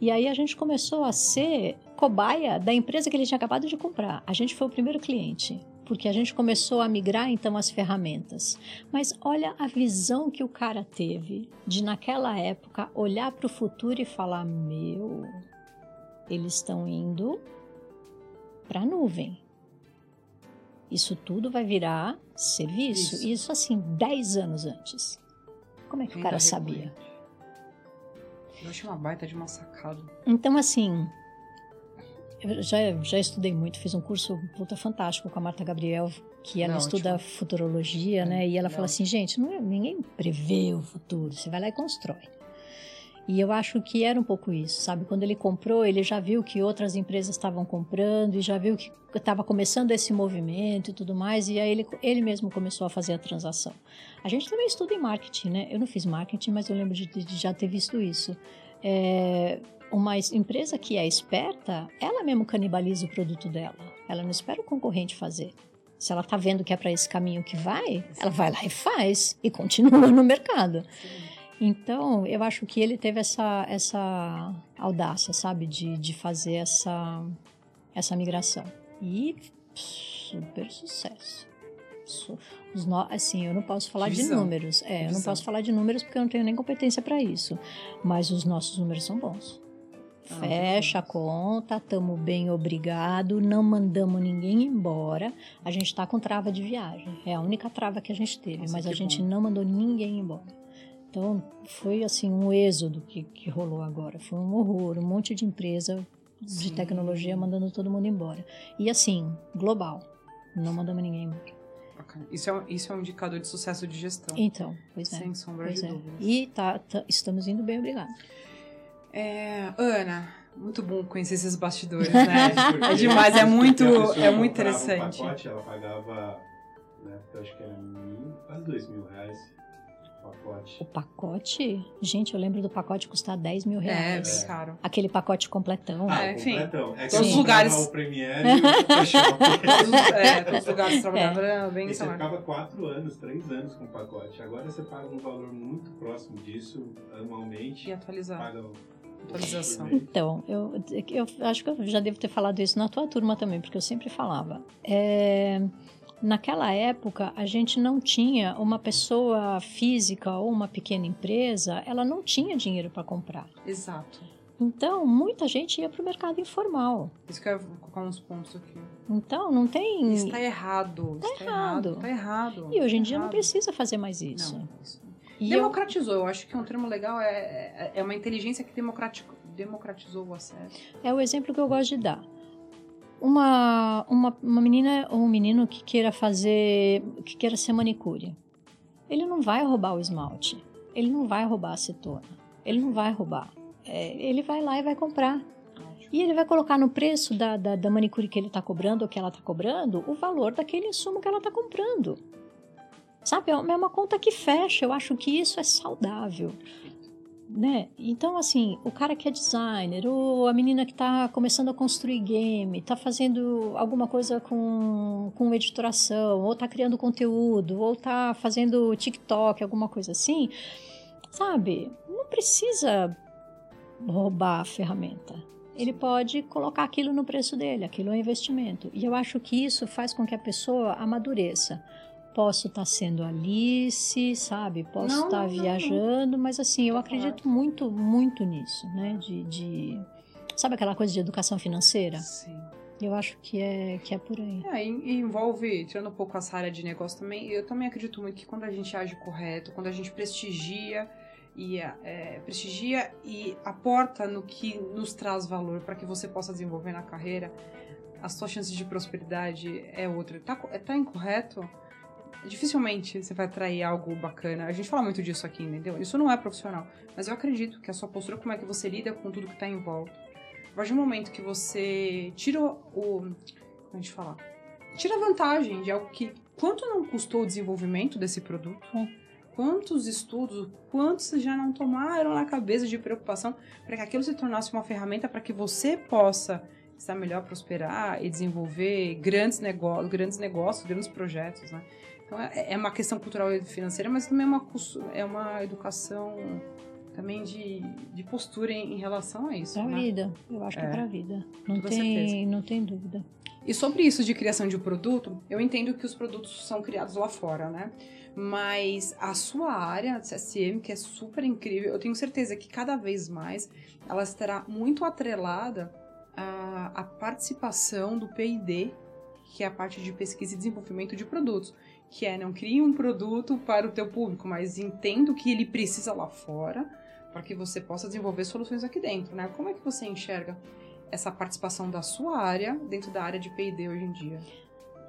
E aí a gente começou a ser cobaia da empresa que ele tinha acabado de comprar. A gente foi o primeiro cliente, porque a gente começou a migrar então as ferramentas. Mas olha a visão que o cara teve de naquela época olhar para o futuro e falar: meu, eles estão indo para a nuvem. Isso tudo vai virar serviço. Isso, Isso assim, 10 anos antes. Como é que Ainda o cara sabia? Eu achei uma baita de uma sacada. Então, assim, eu já, já estudei muito, fiz um curso puta fantástico com a Marta Gabriel, que ela não, estuda ótimo. futurologia, né? E ela não. fala assim, gente, não é, ninguém prevê o futuro, você vai lá e constrói. E eu acho que era um pouco isso, sabe? Quando ele comprou, ele já viu que outras empresas estavam comprando e já viu que estava começando esse movimento e tudo mais, e aí ele, ele mesmo começou a fazer a transação. A gente também estuda em marketing, né? Eu não fiz marketing, mas eu lembro de, de já ter visto isso. É, uma empresa que é esperta, ela mesmo canibaliza o produto dela. Ela não espera o concorrente fazer. Se ela está vendo que é para esse caminho que vai, ela vai lá e faz e continua no mercado. Sim. Então, eu acho que ele teve essa, essa audácia, sabe, de, de fazer essa, essa migração. E super sucesso. No- assim, eu não posso falar de números. É, eu não posso falar de números porque eu não tenho nem competência para isso. Mas os nossos números são bons. Ah, Fecha a conta, estamos bem, obrigado. Não mandamos ninguém embora. A gente está com trava de viagem. É a única trava que a gente teve, Nossa, mas a gente bom. não mandou ninguém embora. Então, foi assim um êxodo que, que rolou agora. Foi um horror, um monte de empresa de Sim. tecnologia mandando todo mundo embora. E assim, global. Não mandamos ninguém embora. Bacana. Isso é, um, isso é um indicador de sucesso de gestão. Então, pois é. Sem sombra Pois de é. dúvidas. E tá, tá- estamos indo bem, obrigado. É, Ana, muito bom conhecer esses bastidores, né? É demais, é muito- é muito interessante. Um pacote, ela pagava, né, eu acho que era mil, quase dois mil reais pacote. O pacote, gente, eu lembro do pacote custar 10 mil É, reais. bem caro. Aquele pacote completão. Ah, É, enfim, completão. É que todos os lugares- o Premiere e o Photoshop. Todos os, é, todos os lugares trabalhavam era bem E você ficava quatro anos, três anos com o pacote. Agora você paga um valor muito próximo disso anualmente. E atualizar. Paga Atualização. Então, eu, eu acho que eu já devo ter falado isso na tua turma também, porque eu sempre falava. É, naquela época, a gente não tinha uma pessoa física ou uma pequena empresa, ela não tinha dinheiro para comprar. Exato. Então, muita gente ia para o mercado informal. Isso que eu ia colocar uns pontos aqui. Então, não tem. Está errado. Está errado. Está errado. E hoje em Tá dia não errado. precisa fazer mais isso. Não, isso. E eu, Democratizou, eu acho que um termo legal é, é, é uma inteligência que democrati- democratizou o acesso. É o exemplo que eu gosto de dar. Uma, uma, uma menina ou um menino que queira fazer, que queira ser manicure, ele não vai roubar o esmalte, ele não vai roubar a acetona, ele não vai roubar. É, ele vai lá e vai comprar. E ele vai colocar no preço da, da, da manicure que ele está cobrando ou que ela está cobrando o valor daquele insumo que ela está comprando. Sabe, é é uma conta que fecha. Eu acho que isso é saudável né? Então, assim, o cara que é designer, ou a menina que está começando a construir game, está fazendo alguma coisa com, com editoração, ou está criando conteúdo, ou está fazendo TikTok, alguma coisa assim, sabe? Não precisa roubar a ferramenta. Ele pode colocar aquilo no preço dele, aquilo é um investimento. E eu acho que isso faz com que a pessoa amadureça. Posso estar sendo Alice, sabe? Posso Não, estar não, não, viajando, mas assim, eu Tá acredito muito, muito nisso, né? De, de- Sabe aquela coisa de educação financeira? Sim. Eu acho que é, que é por aí. É, e envolve, tirando um pouco essa área de negócio também, eu também acredito muito que quando a gente age correto, quando a gente prestigia e é, prestigia e aporta no que nos traz valor para que você possa desenvolver na carreira, as suas chances de prosperidade é outra. Tá, tá incorreto? Dificilmente você vai atrair algo bacana. A gente fala muito disso aqui, entendeu? Isso não é profissional. Mas eu acredito que a sua postura, como é que você lida com tudo que tá em volta. A partir do momento que você tira o. Como a gente fala? Tira vantagem de algo que. Quanto não custou o desenvolvimento desse produto? Quantos estudos, quantos já não tomaram na cabeça de preocupação para que aquilo se tornasse uma ferramenta para que você possa estar melhor, prosperar e desenvolver grandes, negócios, grandes negócios, grandes projetos, né? Então é, é uma questão cultural e financeira, mas também é uma, é uma educação também de, de postura em, em relação a isso. Pra né? vida. Eu acho que É. é pra vida. Não tem, certeza. não tem dúvida. E sobre isso de criação de produto, eu entendo que os produtos são criados lá fora, né? Mas a sua área de CSM, que é super incrível, eu tenho certeza que cada vez mais ela estará muito atrelada à, à participação do P&D, que é a parte de pesquisa e desenvolvimento de produtos. Que é, não crie um produto para o teu público, mas entenda o que ele precisa lá fora para que você possa desenvolver soluções aqui dentro, né? Como é que você enxerga essa participação da sua área dentro da área de P&D hoje em dia?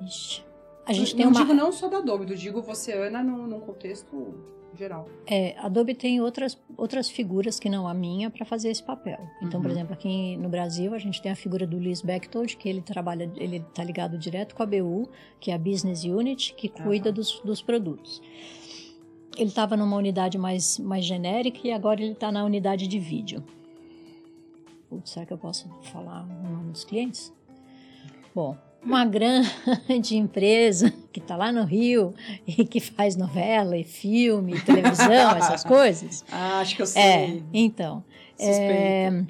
Ixi. A gente não tem uma. digo não só da Adobe, eu digo você, Ana, num, num contexto geral. É, Adobe tem outras, outras figuras que não a minha para fazer esse papel. Então, por Uhum. exemplo, aqui no Brasil a gente tem a figura do Luiz Bechtold, que ele trabalha, ele está ligado direto com a BU, que é a Business Unit, que cuida Aham. dos, dos produtos. Ele estava numa unidade mais, mais genérica e agora ele está na unidade de vídeo. Putz, será que eu posso falar o nome dos clientes? Bom, uma grande empresa que está lá no Rio e que faz novela e filme, e televisão, essas coisas. Ah, acho que eu sei. É, então. É,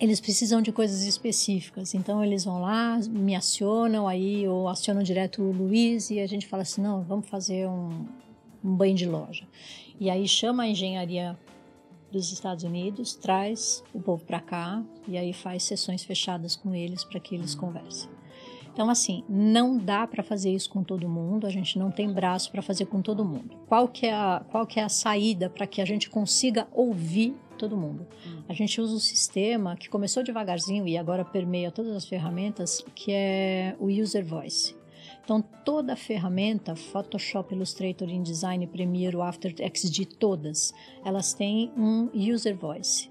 eles precisam de coisas específicas, então eles vão lá, me acionam aí, ou acionam direto o Luiz e a gente fala assim: não, vamos fazer um, um banho de loja. E aí chama a engenharia dos Estados Unidos, traz o povo para cá e aí faz sessões fechadas com eles para que eles conversem. Então, assim, não dá para fazer isso com todo mundo, a gente não tem braço para fazer com todo mundo. Qual que é a, qual que é a saída para que a gente consiga ouvir todo mundo? A gente usa um sistema que começou devagarzinho e agora permeia todas as ferramentas, que é o User Voice. Então, toda a ferramenta, Photoshop, Illustrator, InDesign, Premiere, After XD, todas, elas têm um User Voice.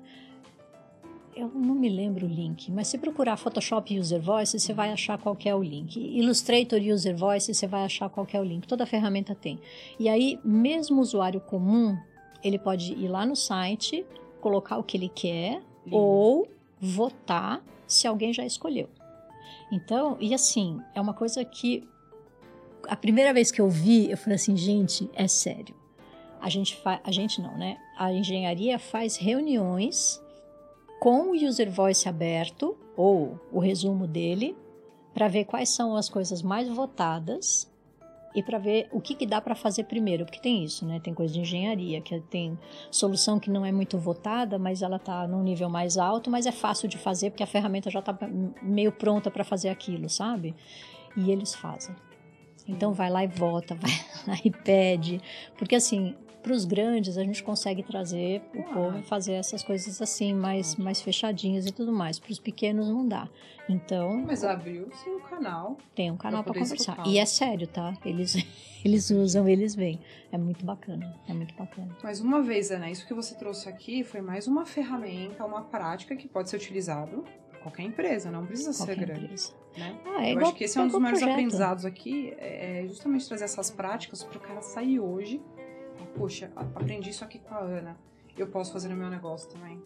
Eu não me lembro o link, mas se procurar Photoshop User Voice, você vai achar qual que é o link. Illustrator User Voice, você vai achar qual é o link. Toda ferramenta tem. E aí, mesmo o usuário comum, ele pode ir lá no site, colocar o que ele quer Lindo. ou votar se alguém já escolheu. Então, e assim, é uma coisa que a primeira vez que eu vi, eu falei assim, gente, é sério. A gente faz, a gente não, né? A engenharia faz reuniões com o user voice aberto ou o resumo dele para ver quais são as coisas mais votadas e para ver o que, que dá para fazer primeiro, porque tem isso, né? Tem coisa de engenharia, que tem solução que não é muito votada, mas ela está num nível mais alto, mas é fácil de fazer porque a ferramenta já está meio pronta para fazer aquilo, sabe? E eles fazem. Então vai lá e vota, vai lá e pede, porque assim, para os grandes a gente consegue trazer o Ah. povo e fazer essas coisas assim, mais, mais fechadinhas e tudo mais. Para os pequenos não dá. Então Mas abriu-se o canal. tem um canal para conversar. escutar. E é sério, tá? Eles, eles usam, eles vêm. É muito bacana, é muito bacana. Mais uma vez, Ana, isso que você trouxe aqui foi mais uma ferramenta, uma prática que pode ser utilizado por qualquer empresa, não precisa ser Qualquer grande. empresa. Né? Ah, é Eu igual acho que esse é um dos maiores projeto. aprendizados aqui, é é justamente trazer essas práticas para o cara sair hoje. Poxa, aprendi isso aqui com a Ana. Eu posso fazer no meu negócio também.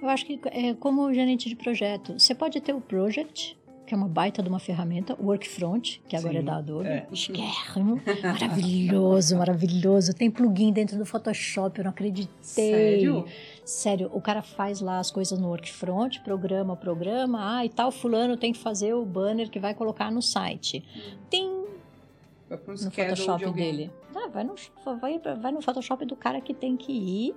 Eu acho que é como gerente de projeto. Você pode ter o Project, que é uma baita de uma ferramenta, o Workfront, que agora Sim, é da Adobe. é. Chiquérrimo, maravilhoso, maravilhoso. Tem plugin dentro do Photoshop, eu não acreditei. Sério? Sério, o cara faz lá as coisas no Workfront, programa, programa. Ah, e tal fulano tem que fazer o banner que vai colocar no site. Tem Vai um no de Photoshop alguém. dele. Ah, vai, no, vai, vai no Photoshop do cara que tem que ir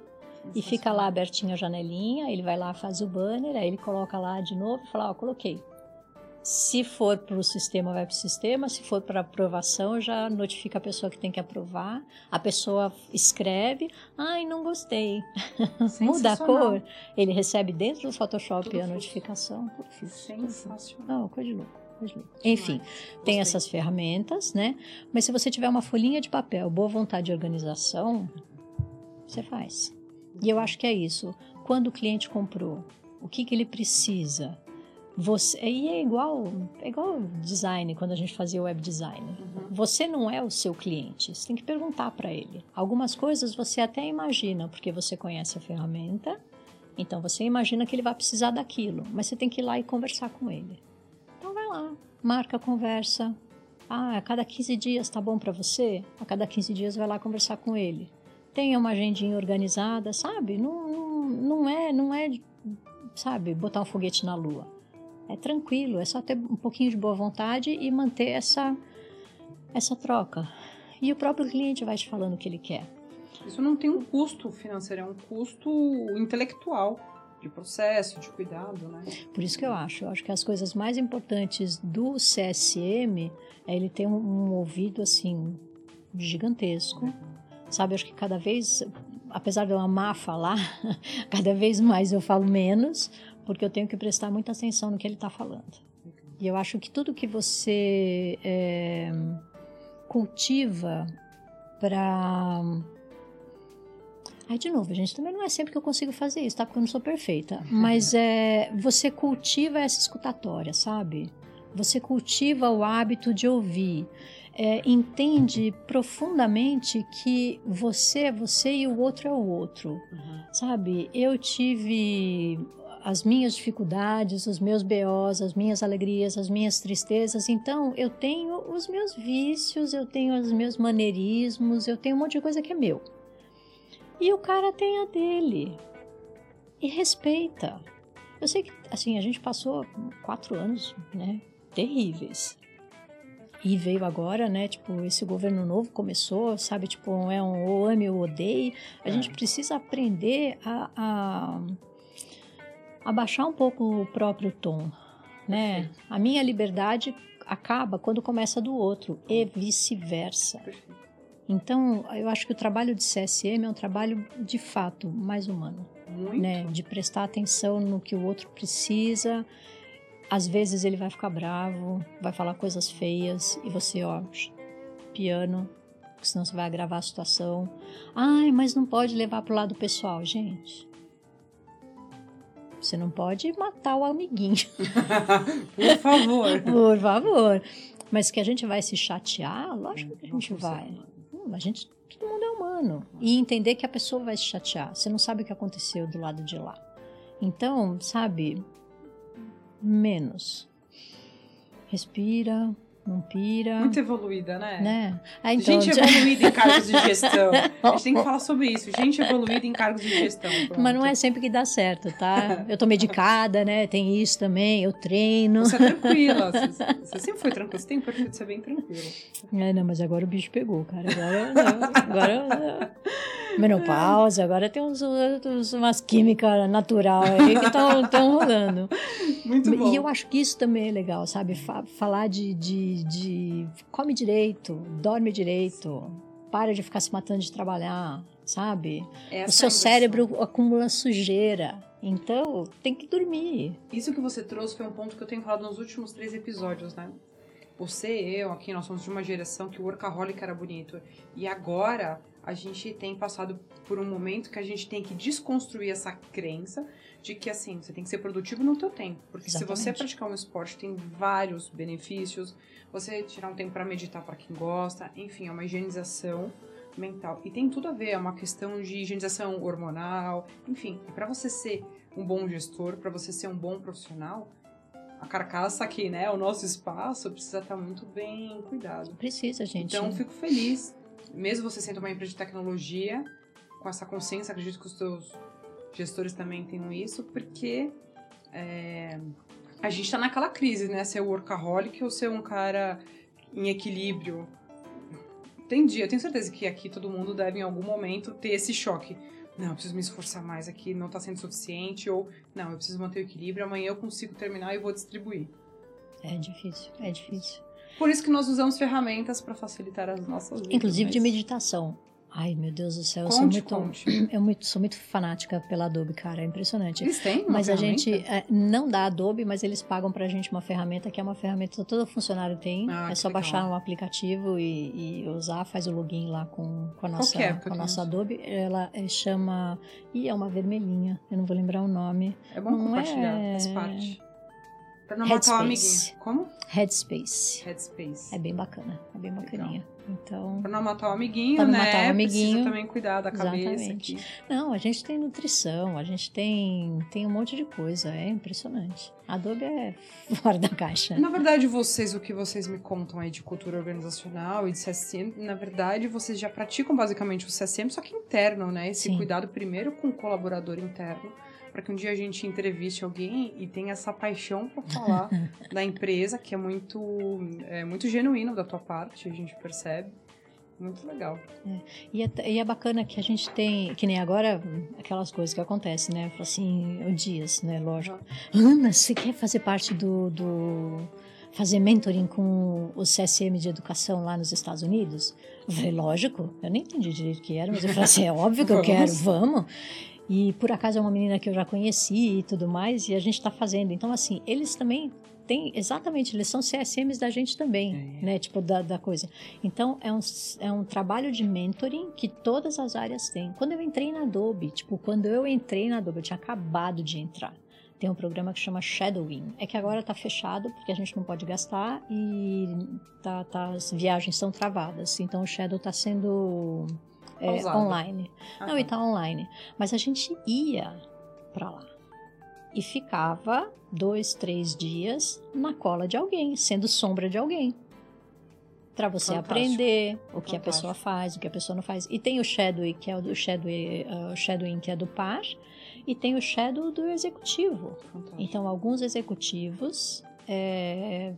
e fica lá abertinha a janelinha, ele vai lá, faz o banner, aí ele coloca lá de novo e fala, ó, coloquei. Se for para o sistema, vai para o sistema. Se for para aprovação, já notifica a pessoa que tem que aprovar. A pessoa escreve, ai, não gostei. Muda a cor. Ele recebe dentro do Photoshop Tudo a notificação. Sensacional. Não, coisa de louco. Louco. Enfim, tem essas ferramentas, né? Mas se você tiver uma folhinha de papel, boa vontade de organização, você faz. E eu acho que é isso. Quando o cliente comprou, o que, que ele precisa? Você, e é igual, é igual design, quando a gente fazia web design. Uhum. Você não é o seu cliente, você tem que perguntar para ele. Algumas coisas você até imagina, porque você conhece a ferramenta, então você imagina que ele vai precisar daquilo, mas você tem que ir lá e conversar com ele. Lá, marca a conversa. Ah, a cada 15 dias tá bom para você? A cada 15 dias vai lá conversar com ele. Tenha uma agendinha organizada, sabe? Não, não, não é, não é, sabe, botar um foguete na lua. É tranquilo, é só ter um pouquinho de boa vontade e manter essa essa troca. E o próprio cliente vai te falando o que ele quer. Isso não tem um custo financeiro, é um custo intelectual, de processo, de cuidado, né? Por isso que eu acho, eu acho que as coisas mais importantes do CSM é ele ter um, um ouvido assim gigantesco, sabe? Eu acho que cada vez, apesar de eu amar falar, cada vez mais eu falo menos, porque eu tenho que prestar muita atenção no que ele está falando. E eu acho que tudo que você é, cultiva para Aí, de novo, gente, também não é sempre que eu consigo fazer isso, tá? Porque eu não sou perfeita. Mas é, você cultiva essa escutatória, sabe? Você cultiva o hábito de ouvir. É, entende profundamente que você é você e o outro é o outro. Sabe? Eu tive as minhas dificuldades, os meus BOs, as minhas alegrias, as minhas tristezas. Então, eu tenho os meus vícios, eu tenho os meus maneirismos, eu tenho um monte de coisa que é meu. E o cara tem a dele. E respeita. Eu sei que, assim, a gente passou quatro anos, né? Terríveis. E veio agora, né? Tipo, esse governo novo começou, sabe? Tipo, é um ou ame ou odeie. A É. gente precisa aprender a, a, a baixar um pouco o próprio tom, né? A minha liberdade acaba quando começa do outro e vice-versa. Perfeito. Então, eu acho que o trabalho de CSM é um trabalho de fato mais humano Muito. né? De prestar atenção no que o outro precisa. Às vezes ele vai ficar bravo, vai falar coisas feias e você, ó, piano, porque senão você vai agravar a situação. Ai, mas não pode levar pro lado pessoal, gente. Você não pode matar o amiguinho, Por favor. por favor. Mas que a gente vai se chatear, lógico que a gente vai. A gente, todo mundo é humano. E entender que a pessoa vai se chatear. Você não sabe o que aconteceu do lado de lá. Então, sabe, menos. Respira, não pira. Muito evoluída, né? né? Ah, então, Gente evoluída em cargos de gestão. A gente tem que falar sobre isso. Gente evoluída em cargos de gestão. Pronto. Mas não é sempre que dá certo, tá? Eu tô medicada, né? Tem isso também, eu treino. Você é tranquila. Você, você sempre foi tranquila. Você tem perfil de ser bem tranquila. É, não, mas agora o bicho pegou, cara. Agora, não, agora menopausa, agora tem uns, uns- umas químicas natural aí que estão rolando. Muito bom. E eu acho que isso também é legal, sabe? Fa- falar de, de, de come direito, dorme direito, para de ficar se matando de trabalhar, sabe? Essa o seu cérebro acumula sujeira. Então, tem que dormir. Isso que você trouxe foi um ponto que eu tenho falado nos últimos três episódios, né? Você e eu, aqui, nós somos de uma geração que o workaholic era bonito. E agora, a gente tem passado por um momento que a gente tem que desconstruir essa crença de que, assim, você tem que ser produtivo no teu tempo. Porque se você Exatamente. praticar um esporte, tem vários benefícios. Você tirar um tempo para meditar para quem gosta. Enfim, é uma higienização mental. E tem tudo a ver, é uma questão de higienização hormonal. Enfim, para você ser um bom gestor, para você ser um bom profissional, a carcaça aqui, né, o nosso espaço precisa estar muito bem cuidado. Precisa, gente. Então, fico feliz, mesmo você sendo uma empresa de tecnologia, com essa consciência, acredito que os seus gestores também tenham isso, porque é, a gente tá naquela crise, né, ser workaholic ou ser um cara em equilíbrio. Dia, eu tenho certeza que aqui todo mundo deve em algum momento ter esse choque. Não, eu preciso me esforçar mais aqui, não tá sendo suficiente, ou não, eu preciso manter o equilíbrio, amanhã eu consigo terminar e vou distribuir. É difícil, é difícil. Por isso que nós usamos ferramentas para facilitar as nossas vidas. Inclusive de mas- meditação. Ai, meu Deus do céu, eu sou Conte, muito, conte. eu muito, sou muito fanática pela Adobe, cara, é impressionante. Eles têm uma Mas a gente é, não dá Adobe, mas eles pagam pra gente uma ferramenta que é uma ferramenta que todo funcionário tem. Ah, é só legal. baixar um aplicativo e, e usar, faz o login lá com, com a nossa, que é? Com a nossa Adobe. Ela é, chama. Ih, é uma vermelhinha, eu não vou lembrar o nome. É bom Não compartilhar, é- faz parte. Pra não matar o Headspace. amiguinho. Como? Headspace. Headspace. É bem bacana, é bem bacaninha. Então. Pra não matar o amiguinho, Pra não né? matar o amiguinho. Precisa também cuidar da cabeça Exatamente. aqui. Não, a gente tem nutrição, a gente tem, tem um monte de coisa, é impressionante. Adobe é fora da caixa. Na verdade, vocês, o que vocês me contam aí de cultura organizacional e de CSM, na verdade, vocês já praticam basicamente o CSM, só que interno, né? Esse Sim. cuidado primeiro com o colaborador interno, para que um dia a gente entreviste alguém e tenha essa paixão para falar da empresa, que é muito, é muito genuíno da tua parte, a gente percebe. Muito legal. E é, e é bacana que a gente tem, que nem agora, aquelas coisas que acontecem, né? Assim, o Dias, né? Lógico. Ana, você quer fazer parte do, do. fazer mentoring com o CSM de educação lá nos Estados Unidos? Eu falei, lógico, eu nem entendi direito o que era, mas eu falei assim, é óbvio que eu quero, vamos. E por acaso é uma menina que eu já conheci e tudo mais, e a gente está fazendo. Então, assim, eles também têm, exatamente, eles são CSMs da gente também, É. né? Tipo, da, da coisa. Então, é um, é um trabalho de mentoring que todas as áreas têm. Quando eu entrei na Adobe, tipo, quando eu entrei na Adobe, eu tinha acabado de entrar. Tem um programa que chama Shadowing. É que agora tá fechado, porque a gente não pode gastar e tá, tá- as viagens estão travadas. Então, o Shadow tá sendo é, online. Não, e tá online. Mas a gente ia pra lá. e ficava dois, três dias na cola de alguém, sendo sombra de alguém. Para você Fantástico. aprender o que a pessoa faz, o que a pessoa não faz. E tem o shadowing, que é o do shadowing, uh, shadowing que é do par, e tem o shadow do executivo. Fantástico. Então, alguns executivos é,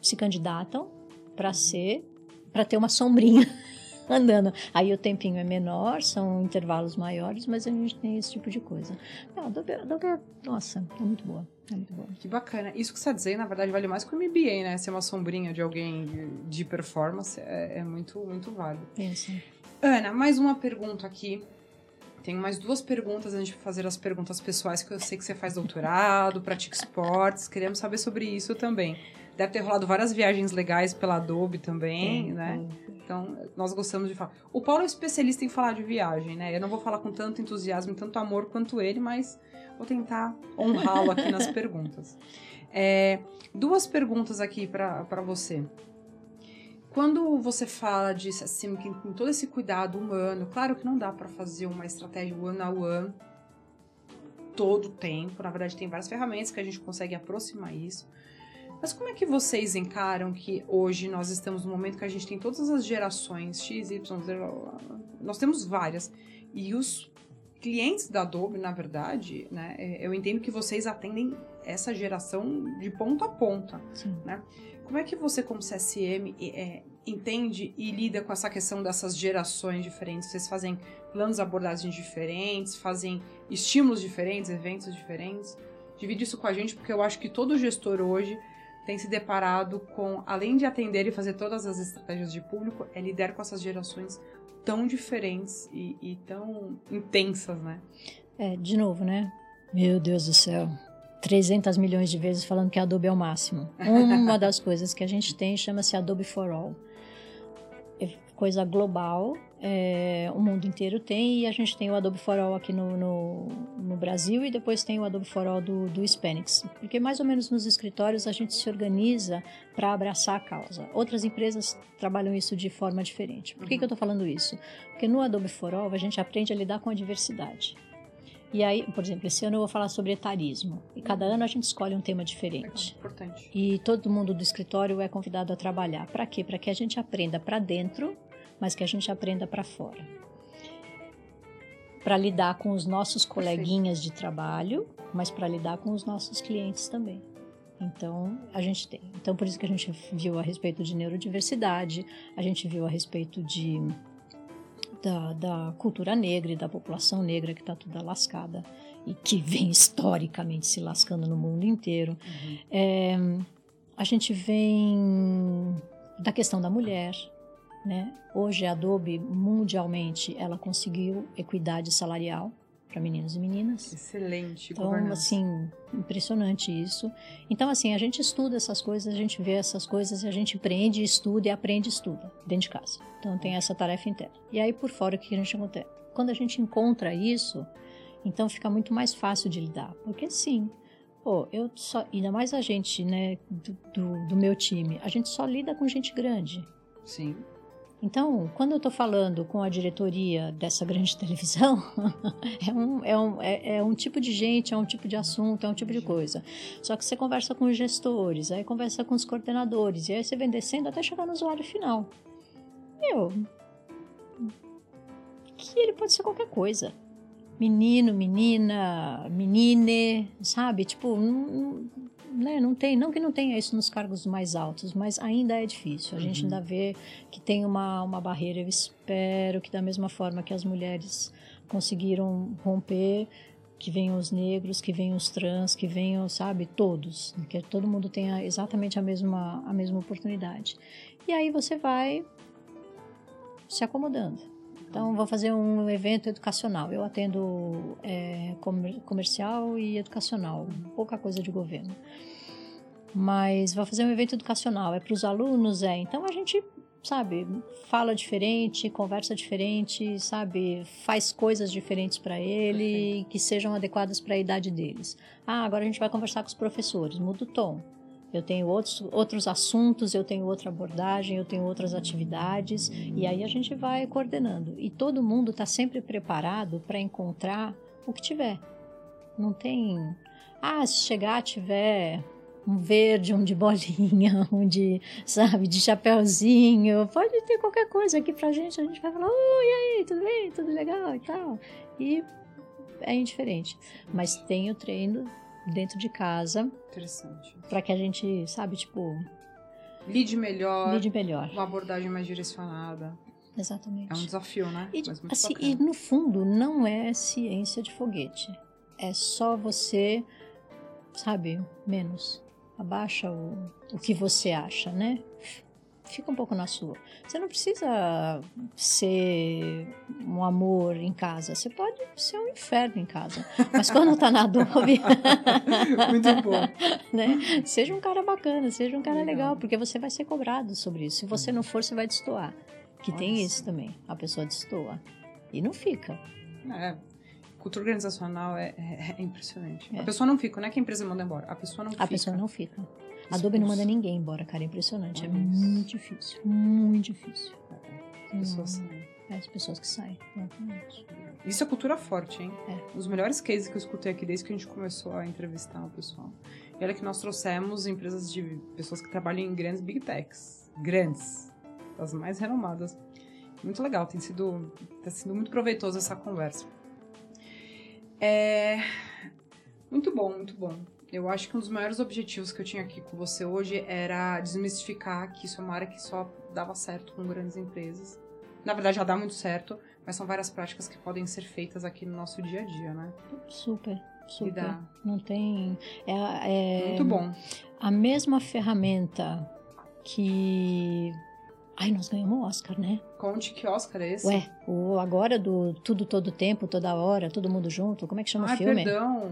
se candidatam para ser, para ter uma sombrinha andando. Aí o tempinho é menor, são intervalos maiores, mas a gente tem esse tipo de coisa. Não, Adobe é- nossa, é muito boa, é muito boa. Que bacana. Isso que você está dizendo, na verdade, vale mais que o MBA, né? Ser uma sombrinha de alguém de- de performance é, é muito, muito válido. Pensa. Ana, mais uma pergunta aqui. Tenho mais duas perguntas antes de fazer as perguntas pessoais, que eu sei que você faz doutorado, pratica esportes. Queremos saber sobre isso também. Deve ter rolado várias viagens legais pela Adobe também, né? Então, nós gostamos de falar. O Paulo é especialista em falar de viagem, né? Eu não vou falar com tanto entusiasmo e tanto amor quanto ele, mas vou tentar honrá-lo aqui nas perguntas. É, duas perguntas aqui para você. Quando você fala de assim, que com todo esse cuidado humano, claro que não dá para fazer uma estratégia one a one todo o tempo. Na verdade, tem várias ferramentas que a gente consegue aproximar isso. Mas como é que vocês encaram que hoje nós estamos no momento que a gente tem todas as gerações X, Y, Z, nós temos várias e os clientes da Adobe, na verdade, né, é, eu entendo que vocês atendem essa geração de ponta a ponta. Sim. Como é que você, como CSM, é, entende e lida com essa questão dessas gerações diferentes? Vocês fazem planos de abordagem diferentes, fazem estímulos diferentes, eventos diferentes? Divide isso com a gente, porque eu acho que todo gestor hoje tem se deparado com, além de atender e fazer todas as estratégias de público, é lidar com essas gerações tão diferentes e, e tão intensas, né? É, de novo, né? Meu Deus do céu. 300 milhões de vezes falando que Adobe é o máximo. Uma das coisas que a gente tem chama-se Adobe for All. É coisa global, é, o mundo inteiro tem, e a gente tem o Adobe for All aqui no, no, no Brasil e depois tem o Adobe for All do, do Hispanics. Porque mais ou menos nos escritórios a gente se organiza para abraçar a causa. Outras empresas trabalham isso de forma diferente. Por que, que eu estou falando isso? Porque no Adobe for All a gente aprende a lidar com a diversidade. E aí, por exemplo, esse ano eu vou falar sobre etarismo. E cada ano a gente escolhe um tema diferente. importante. E todo mundo do escritório é convidado a trabalhar. Para quê? Para que a gente aprenda para dentro, mas que a gente aprenda para fora. Para lidar com os nossos coleguinhas de trabalho, mas para lidar com os nossos clientes também. Então, a gente tem. Então, por isso que a gente viu a respeito de neurodiversidade, a gente viu a respeito de da, da cultura negra e da população negra que está toda lascada e que vem historicamente se lascando no mundo inteiro. É, a gente vem da questão da mulher, né? Hoje a Adobe mundialmente ela conseguiu equidade salarial para meninos e meninas. Excelente Então, governança. assim, impressionante isso. Então, assim, a gente estuda essas coisas, a gente vê essas coisas, a gente aprende, estuda e aprende e estuda dentro de casa. Então, tem essa tarefa interna. E aí, por fora, o que a gente acontece? Quando a gente encontra isso, então fica muito mais fácil de lidar. Porque, sim, pô, eu só, ainda mais a gente, né, do, do, do meu time, a gente só lida com gente grande. Sim. Então, quando eu estou falando com a diretoria dessa grande televisão, é, um, é, um, é, é um tipo de gente, é um tipo de assunto, é um tipo de coisa. Só que você conversa com os gestores, aí conversa com os coordenadores, e aí você vem descendo até chegar no usuário final. Meu, que ele pode ser qualquer coisa. Menino, menina, menine, sabe? Tipo, não, né? não tem, não que não tenha isso nos cargos mais altos, mas ainda é difícil. A gente Uhum. ainda vê que tem uma, uma barreira. Eu espero que da mesma forma que as mulheres conseguiram romper, que venham os negros, que venham os trans, que venham, sabe, todos, que todo mundo tenha exatamente a mesma, a mesma oportunidade. E aí você vai se acomodando. Então, vou fazer um evento educacional. Eu atendo é, comer- comercial e educacional, pouca coisa de governo. Mas vou fazer um evento educacional, é para os alunos, é. Então a gente, sabe, fala diferente, conversa diferente, sabe, faz coisas diferentes para ele que sejam adequadas para a idade deles. Ah, agora a gente vai conversar com os professores, muda o tom. Eu tenho outros, outros assuntos, eu tenho outra abordagem, eu tenho outras atividades, e aí a gente vai coordenando. E todo mundo está sempre preparado para encontrar o que tiver. Não tem. Ah, se chegar tiver um verde, um de bolinha, um de, sabe, de chapéuzinho, pode ter qualquer coisa aqui pra gente, a gente vai falar, oi, e aí, tudo bem, tudo legal e tal. E é indiferente. Mas tem o treino dentro de casa Interessante. para que a gente, sabe, tipo, Lide melhor, lide melhor. uma abordagem mais direcionada. Exatamente. É um desafio, né? E, assim, e no fundo não é ciência de foguete. É só você, sabe, menos. Abaixa o, o que você acha, né? Fica um pouco na sua. Você não precisa ser um amor em casa. Você pode ser um inferno em casa. Mas quando tá na Adobe, Muito bom. né? Seja um cara bacana, seja um cara Legal. legal, porque você vai ser cobrado sobre isso. Se você não for, você vai destoar. Que Olha tem isso também. A pessoa destoa. E não fica. É. Cultura organizacional é, é- é impressionante. É. A pessoa não fica, não é que a empresa manda embora. A pessoa não fica. A pessoa não fica. A Adobe não manda ninguém embora, cara. É impressionante. É Olha isso. muito difícil. Muito difícil. A pessoa Hum, sai. É as pessoas que saem. Exatamente. Isso é cultura forte, hein? É. Os melhores cases que eu escutei aqui desde que a gente começou a entrevistar o pessoal. E olha que nós trouxemos empresas de pessoas que trabalham em grandes big techs. Grandes. As mais renomadas. Muito legal, tem sido, tá sido muito proveitoso essa conversa. É... Muito bom, muito bom. Eu acho que um dos maiores objetivos que eu tinha aqui com você hoje era desmistificar que isso é uma área que só dava certo com grandes empresas. Na verdade, já dá muito certo, mas são várias práticas que podem ser feitas aqui no nosso dia a dia, né? Super, E super. dá. Não tem. É, é Muito bom. a mesma ferramenta que. Ai, nós ganhamos o Oscar, né? Conte que Oscar é esse? Ué, o agora do Tudo Todo Tempo, Toda Hora, Todo Mundo Junto. Como é que chama Ai, o filme? perdão,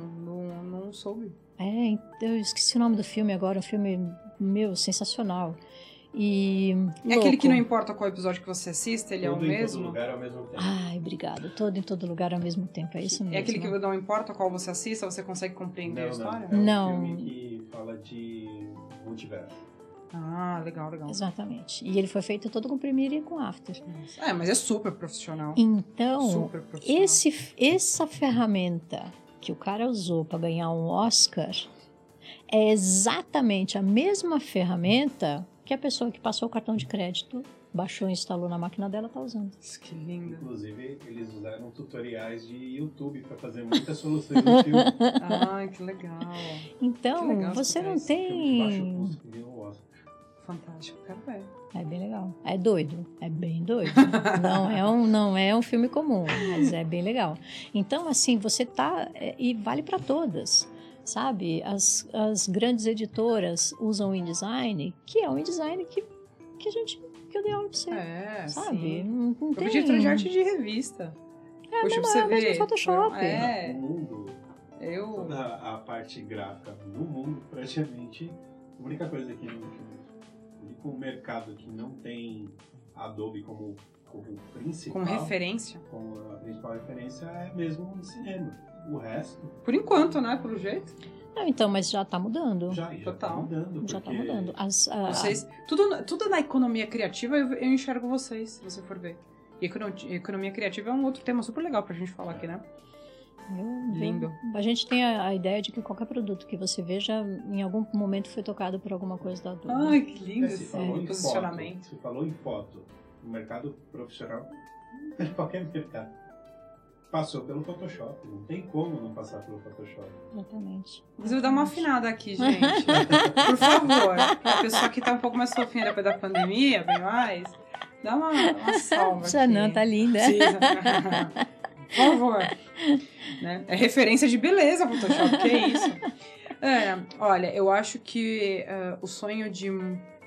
soube. É, eu esqueci o nome do filme agora, um filme, meu, sensacional. E. É aquele que louco. não importa qual episódio que você assista, ele é o Tudo em todo mesmo? lugar ao mesmo tempo. Ai, obrigado. Todo em todo lugar ao mesmo tempo, é isso mesmo. É aquele que não importa qual você assista, você consegue compreender a não, história? não. É um Não. filme que fala de multiverso. Ah, legal, legal. Exatamente. E ele foi feito todo com Premiere e com After. É, mas é super profissional. Então, super profissional. esse, essa ferramenta que o cara usou para ganhar um Oscar é exatamente a mesma ferramenta que a pessoa que passou o cartão de crédito, baixou e instalou na máquina dela tá usando. Que lindo. Inclusive, eles usaram tutoriais de YouTube para fazer muitas soluções no filme. Ai, que legal. Então, Que legal você não de baixo tem. custo Fantástico, quero ver. É bem legal. É doido. É bem doido. não, é um, não é um filme comum, mas é bem legal. Então, assim, você tá. é, E vale para todas. Sabe? As, as grandes editoras usam o InDesign, que é um InDesign que, que a gente. que eu dei aula pra você. É, sabe? sim. Não, não Eu tem. pedi diretor de arte de revista. É, Poxa, pra é o mesmo ver. Photoshop. É, No mundo, eu... toda a parte gráfica no mundo, praticamente, a única coisa que, não- que único mercado que não tem Adobe como, como principal, Como referência. como a principal referência é mesmo o cinema. O resto Por enquanto, né? Pelo jeito. Não, então, mas já tá mudando. já, já tá mudando. Já tá mudando. As, a- Vocês, tudo, tudo na economia criativa eu, eu enxergo vocês, se você for ver. E econo- economia criativa é um outro tema super legal pra gente falar aqui, né? Eu- Lindo. A gente tem a, a ideia de que qualquer produto que você veja, em algum momento foi tocado por alguma coisa da Adobe. Ai, que lindo É, se esse falou em posicionamento. foto, se falou em foto, no mercado profissional, qualquer mercado, passou pelo Photoshop. Não tem como não passar pelo Photoshop. Exatamente. Inclusive, dá uma afinada aqui, gente. Por favor. A pessoa que tá um pouco mais fofinha depois da pandemia, bem mais, dá uma, uma salva não, tá linda. Precisa. Por favor. Né? É referência de beleza, Photoshop, que é isso? É, olha, eu acho que é, o sonho de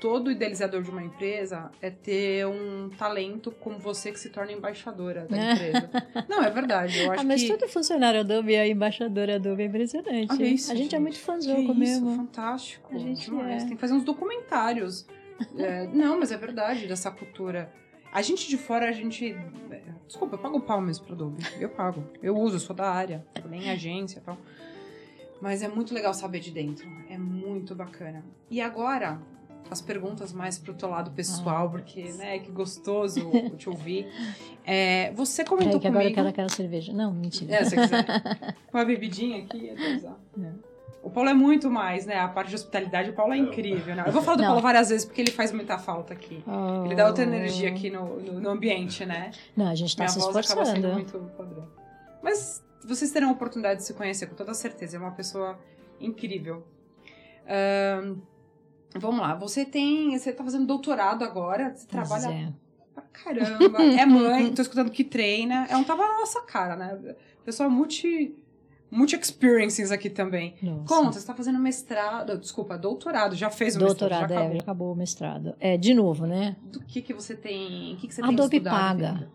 todo idealizador de uma empresa é ter um talento como você que se torna embaixadora da empresa. Não, é verdade. Eu acho Ah, mas que... todo funcionário Adobe é embaixador Adobe, é impressionante. Olha isso, a gente, é gente. muito Que fãzoco isso, mesmo. fantástico. A gente é. Tem que fazer uns documentários. É, não, mas é verdade, dessa cultura. A gente de fora, a gente. Desculpa, eu pago pau mesmo pro Adobe. Eu pago. Eu uso, eu sou da área. Trabalhei em agência e tal. Mas é muito legal saber de dentro. É muito bacana. E agora, as perguntas mais pro teu lado pessoal, Ah, porque, né, que gostoso te ouvir. É, você Peraí, comentou que agora eu comigo... quero aquela cerveja. Não, mentira. É, se quiser. Uma bebidinha aqui, usar. É. O Paulo é muito mais, né? A parte de hospitalidade, o Paulo é incrível, né? Eu vou falar do Não. Paulo várias vezes porque ele faz muita falta aqui. Oh. Ele dá outra energia aqui no, no, no ambiente, né? Não, a gente tá Minha se voz acaba sendo esforçando. muito padrão. Mas vocês terão a oportunidade de se conhecer, com toda certeza. É uma pessoa incrível. Ahn, vamos lá. Você tem. Você tá fazendo doutorado agora. Você Pois trabalha é. pra caramba. É mãe, tô escutando que treina. É um tava na nossa cara, né? Pessoa multi. Multi-experiences aqui também. Nossa. Conta, você tá fazendo mestrado, desculpa, doutorado, já fez o Doutorado, mestrado, já é, acabou. acabou o mestrado. É, de novo, né? Do que que você tem, o que que você A tem Adobe estudado, paga.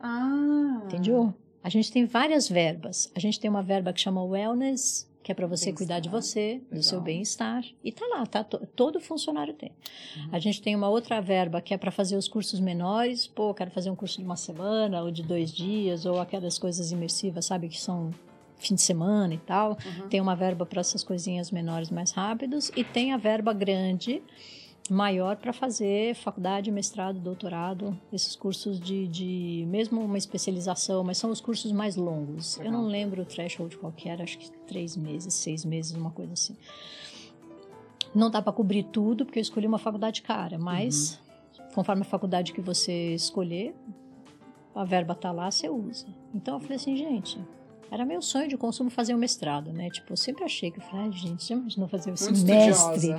Ah. Entendeu? A gente tem várias verbas. A gente tem uma verba que chama wellness, que é para você cuidar de você, do seu Legal. bem-estar. E tá lá, tá? to- Todo funcionário tem. Uhum. A gente tem uma outra verba que é para fazer os cursos menores. Pô, quero fazer um curso de uma semana ou de dois dias, ou aquelas coisas imersivas, sabe? Que são fim de semana e tal. Uhum. Tem uma verba para essas coisinhas menores mais rápidos. E tem a verba grande, maior, para fazer faculdade, mestrado, doutorado, esses cursos de, de. mesmo uma especialização, mas são os cursos mais longos. Eu Legal. não lembro o threshold qual que era, acho que três meses, seis meses, uma coisa assim. Não dá para cobrir tudo, porque eu escolhi uma faculdade cara, mas conforme a faculdade que você escolher, a verba tá lá, você usa. Então eu falei assim, gente, era meu sonho de consumo fazer um mestrado, né? Tipo, eu sempre achei que eu falei, ai, gente, já imaginou fazer esse Muito mestre? estudiosa.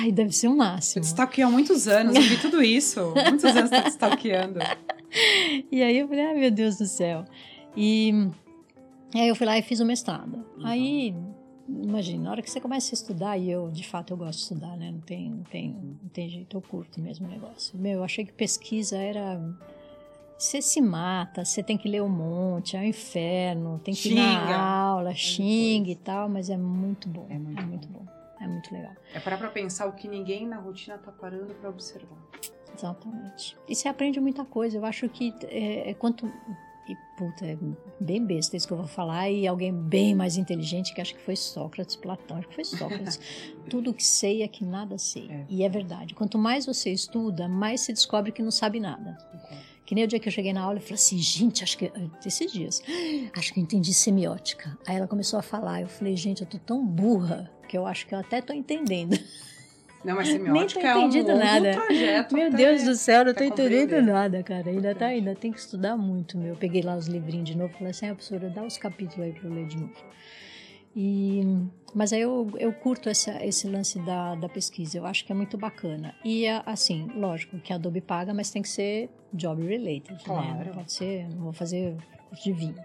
Ai, deve ser o Você máximo. te stalkeou há muitos anos, eu vi tudo isso. Muitos anos tá te stalkeando. E aí eu falei, ai meu Deus do céu. E, e aí eu fui lá e fiz o mestrado. Aí, imagina, na hora que você começa a estudar, e eu, de fato, eu gosto de estudar, né? Não tem, não tem, não tem jeito, eu curto mesmo o negócio. Meu, eu achei que pesquisa era... Você se mata, você tem que ler um monte, é um inferno, tem que ir Xinga. na aula, xinga e tal, mas é muito bom. É muito é bom. muito bom. É muito legal. É parar pra pensar o que ninguém na rotina tá parando pra observar. Exatamente. E você aprende muita coisa. Eu acho que é, é quanto. E, puta, é bem besta isso que eu vou falar. E alguém bem mais inteligente, que acho que foi Sócrates, Platão, acho que foi Sócrates. Tudo que sei é que nada sei. É. E é verdade. Quanto mais você estuda, mais você descobre que não sabe nada. Que nem o dia que eu cheguei na aula e falei assim, gente, acho que. Esses dias, acho que eu entendi semiótica. Aí ela começou a falar. Eu falei, gente, eu tô tão burra que eu acho que eu até tô entendendo. Não, mas Nem semiótica tô é um entendido nada. trajeto Meu Deus do céu, eu não tô entendendo nada, cara. Ainda, tá, ainda tem que estudar muito, meu. Eu peguei lá os livrinhos de novo e falei assim, ah, professora, dá os capítulos aí pra eu ler de novo. E, mas aí eu, eu curto essa, esse lance da, da pesquisa, eu acho que é muito bacana. E assim, lógico que a Adobe paga, mas tem que ser job related, né? Claro. Não pode ser, não vou fazer curso de vinho.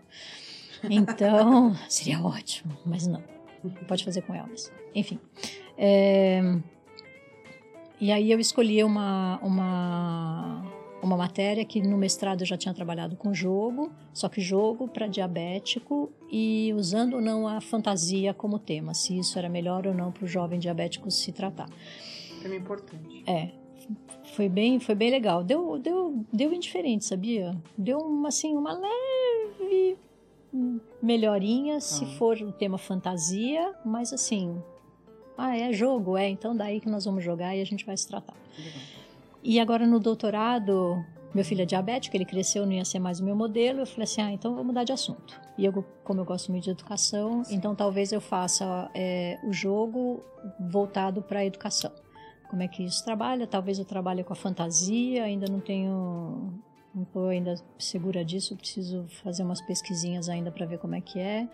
Então, seria ótimo, mas não. Pode fazer com Elvis. Enfim. É, e aí eu escolhi uma, uma, uma matéria que no mestrado eu já tinha trabalhado com jogo, só que jogo para diabético e usando ou não a fantasia como tema, se isso era melhor ou não para o jovem diabético se tratar. Tema importante. É, foi bem, foi bem legal. Deu, deu, deu indiferente, sabia? Deu uma, assim, uma leve melhorinha se Ah. for o tema fantasia, mas assim, ah, é jogo, é, então daí que nós vamos jogar e a gente vai se tratar. E agora no doutorado, meu filho é diabético, ele cresceu, não ia ser mais o meu modelo. Eu falei assim: ah, então vou mudar de assunto. E eu, como eu gosto muito de educação, então talvez eu faça é, o jogo voltado para a educação. Como é que isso trabalha? Talvez eu trabalhe com a fantasia, ainda não tenho. Não estou ainda segura disso, preciso fazer umas pesquisinhas ainda para ver como é que é.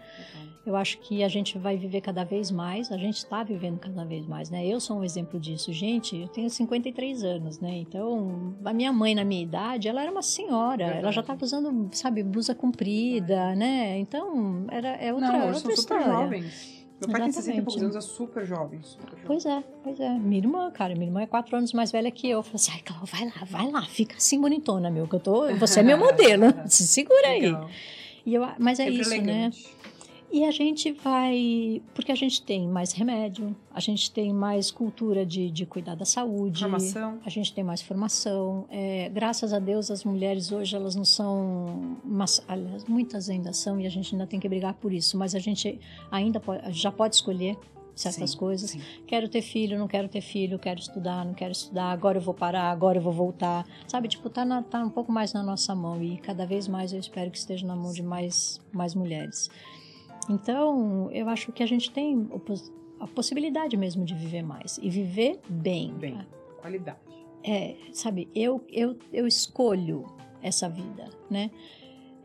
Eu acho que a gente vai viver cada vez mais, a gente está vivendo cada vez mais, né? Eu sou um exemplo disso. Gente, eu tenho 53 anos, né? Então, a minha mãe, na minha idade, ela era uma senhora, ela já Verdade. estava usando, sabe, blusa comprida, né? Então, era, é outra, Não, outra são super história. jovens. Meu pai tem 60 e poucos Exatamente. anos, é super jovem. Super jovem. Pois é, pois é. Minha irmã, cara, minha irmã é quatro anos mais velha que eu. Eu falei assim, ai, Cláudia, vai lá, vai lá, fica assim bonitona, meu, que eu tô. Você é meu modelo, se segura aí. Legal. E eu, mas é Sempre isso, né? E a gente vai. Porque a gente tem mais remédio, a gente tem mais cultura de, de cuidar da saúde. Formação. A gente tem mais formação. É, graças a Deus, as mulheres hoje elas não são. Mas, aliás, muitas ainda são e a gente ainda tem que brigar por isso. Mas a gente ainda pode, já pode escolher certas Sim, coisas. sim. Quero ter filho, não quero ter filho, quero estudar, não quero estudar, agora eu vou parar, agora eu vou voltar. Sabe, tipo, tá, na- tá um pouco mais na nossa mão e cada vez mais eu espero que esteja na mão de mais, mais mulheres. Então, eu acho que a gente tem a possibilidade mesmo de viver mais e viver bem. Bem. Qualidade. É, sabe, eu, eu, eu escolho essa vida, né?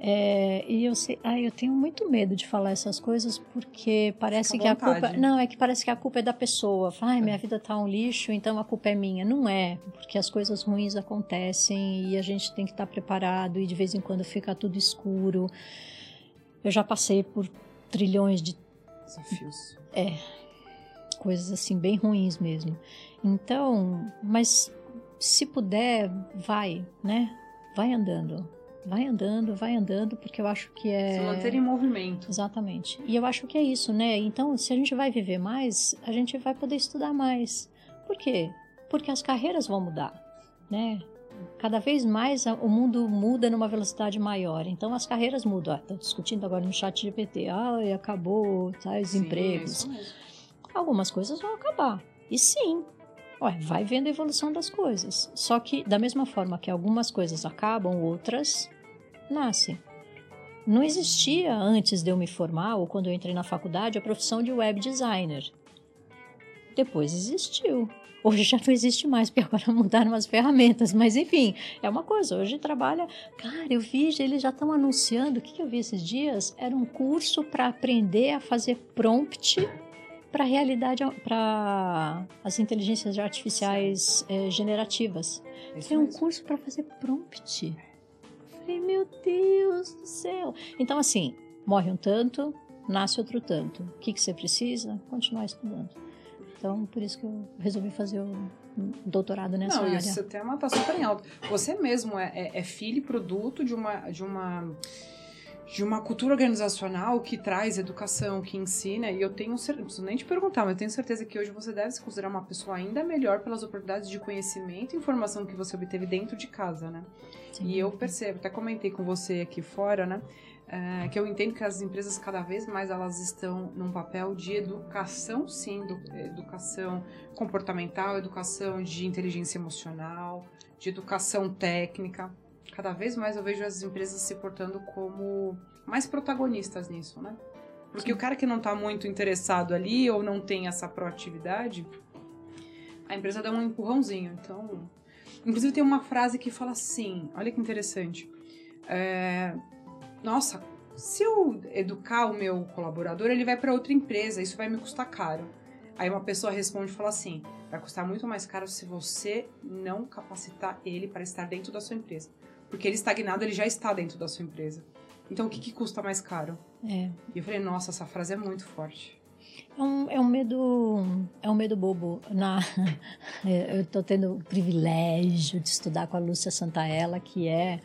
É, e eu sei, ai, eu tenho muito medo de falar essas coisas porque parece Fica que a culpa, não, é que parece que a culpa é da pessoa. Ai, minha vida tá um lixo, então a culpa é minha. Não é, porque as coisas ruins acontecem e a gente tem que estar preparado e de vez em quando fica tudo escuro. Eu já passei por trilhões de Desafios. coisas assim bem ruins mesmo. Então, mas se puder, vai, né? Vai andando. Vai andando, vai andando, porque eu acho que é Se manter em movimento. Exatamente. E eu acho que é isso, né? Então, se a gente vai viver mais, a gente vai poder estudar mais. Por quê? Porque as carreiras vão mudar, né? Cada vez mais o mundo muda numa velocidade maior. Então as carreiras mudam. Estão discutindo agora no chat GPT. Ah, acabou tais Sim, é empregos mesmo. algumas coisas vão acabar. E sim, ué, vai vendo a evolução das coisas. Só que, da mesma forma que algumas coisas acabam, outras nascem. Não existia antes de eu me formar, ou quando eu entrei na faculdade, a profissão de web designer. Depois existiu. Hoje já não existe mais, porque agora mudaram as ferramentas. Mas enfim, é uma coisa. Hoje trabalha. Cara, eu vi, eles já estão anunciando. O que, que eu vi esses dias? Era um curso para aprender a fazer prompt para realidade, para as inteligências artificiais eh, generativas. É isso Tem um mesmo. curso para fazer prompt. Falei, meu Deus do céu. Então, assim, morre um tanto, nasce outro tanto. O que, que você precisa? Continuar estudando. Então, por isso que eu resolvi fazer o doutorado nessa Não, área. o seu tema tá super em alta. Você mesmo é, é, é filho e produto de uma, de uma de uma cultura organizacional que traz educação, que ensina, e eu tenho certeza, não preciso nem te perguntar, mas eu tenho certeza que hoje você deve se considerar uma pessoa ainda melhor pelas oportunidades de conhecimento e informação que você obteve dentro de casa, né? Sim. E eu percebo, até comentei com você aqui fora, né? É, que eu entendo que as empresas cada vez mais elas estão num papel de educação, sim, do- educação comportamental, educação de inteligência emocional, de educação técnica. Cada vez mais eu vejo as empresas se portando como mais protagonistas nisso, né? Porque o cara que não tá muito interessado ali ou não tem essa proatividade, a empresa dá um empurrãozinho. Então, inclusive tem uma frase que fala assim, olha que interessante. É, nossa, se eu educar o meu colaborador, ele vai para outra empresa, isso vai me custar caro. Aí uma pessoa responde e fala assim: vai custar muito mais caro se você não capacitar ele para estar dentro da sua empresa. Porque ele estagnado, ele já está dentro da sua empresa. Então o que, que custa mais caro? É. E eu falei, nossa, essa frase é muito forte. É um, é um medo, é um medo bobo. Na, eu estou tendo o privilégio de estudar com a Lúcia Santaella, que é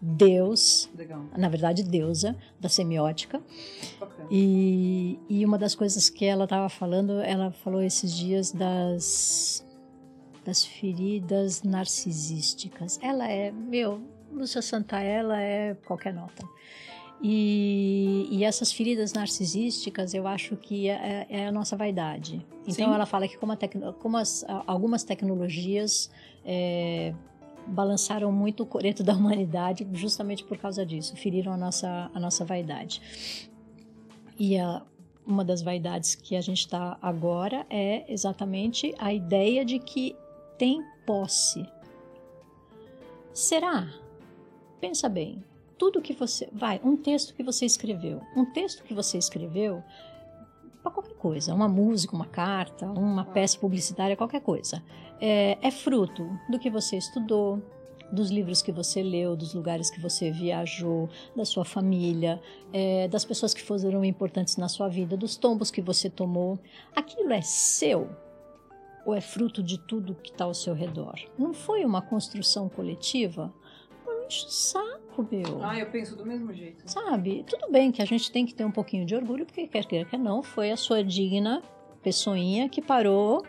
Deus, Legal. na verdade deusa da semiótica. Bacana. E, e uma das coisas que ela estava falando, ela falou esses dias das das feridas narcisísticas. Ela é, meu, Lúcia Santaella é qualquer nota. E, e essas feridas narcisísticas, eu acho que é, é a nossa vaidade. Então, Sim. ela fala que como, a tecno- como as- algumas tecnologias é, balançaram muito o coreto da humanidade justamente por causa disso, feriram a nossa, a nossa vaidade. E a, uma das vaidades que a gente está agora é exatamente a ideia de que tem posse. Será? Pensa bem. Tudo que você. Vai, um texto que você escreveu. Um texto que você escreveu para qualquer coisa. Uma música, uma carta, uma peça publicitária, qualquer coisa. É, é fruto do que você estudou, dos livros que você leu, dos lugares que você viajou, da sua família, é, das pessoas que foram importantes na sua vida, dos tombos que você tomou. Aquilo é seu ou é fruto de tudo que está ao seu redor? Não foi uma construção coletiva? Não enche meu. Ah, eu penso do mesmo jeito. Sabe? Tudo bem que a gente tem que ter um pouquinho de orgulho, porque quer queira, quer não, foi a sua digna pessoinha que parou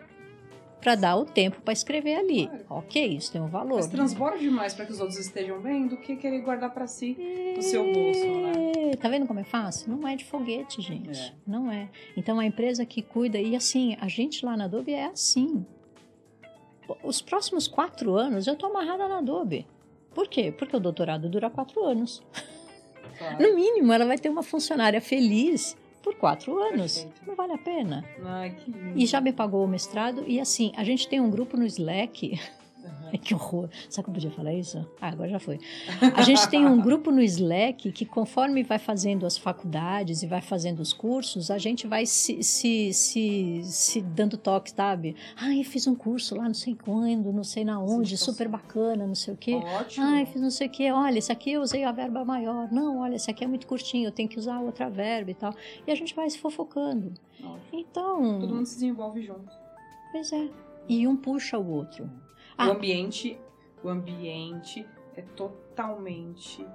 para dar o tempo para escrever ali. Claro. Ok, isso tem um valor. Mas transborda demais pra que os outros estejam vendo do que querer guardar pra si no seu bolso, né? É, Tá vendo como é fácil? Não é de foguete, gente. É. Não é. Então a empresa que cuida, e assim, a gente lá na Adobe é assim. Os próximos quatro anos eu tô amarrada na Adobe. Por quê? Porque o doutorado dura quatro anos. Claro. No mínimo, ela vai ter uma funcionária feliz por quatro anos. Perfeito. Não vale a pena. Ai, lindo. E já me pagou o mestrado. E assim, a gente tem um grupo no Slack. Ai, que horror. Sabe que eu podia falar isso? Ah, agora já foi. A gente tem um grupo no Slack que, conforme vai fazendo as faculdades e vai fazendo os cursos, a gente vai se, se, se, se dando toque, sabe? Ai, fiz um curso lá, não sei quando, não sei na onde, Indicação. super bacana, não sei o quê. Ótimo. Ai, fiz não sei o quê. Olha, esse aqui eu usei a verba maior. Não, olha, esse aqui é muito curtinho, eu tenho que usar outra verba e tal. E a gente vai se fofocando. Ótimo. Então, Todo mundo se desenvolve junto. pois é. E um puxa o outro. O Ah. ambiente, o ambiente é totalmente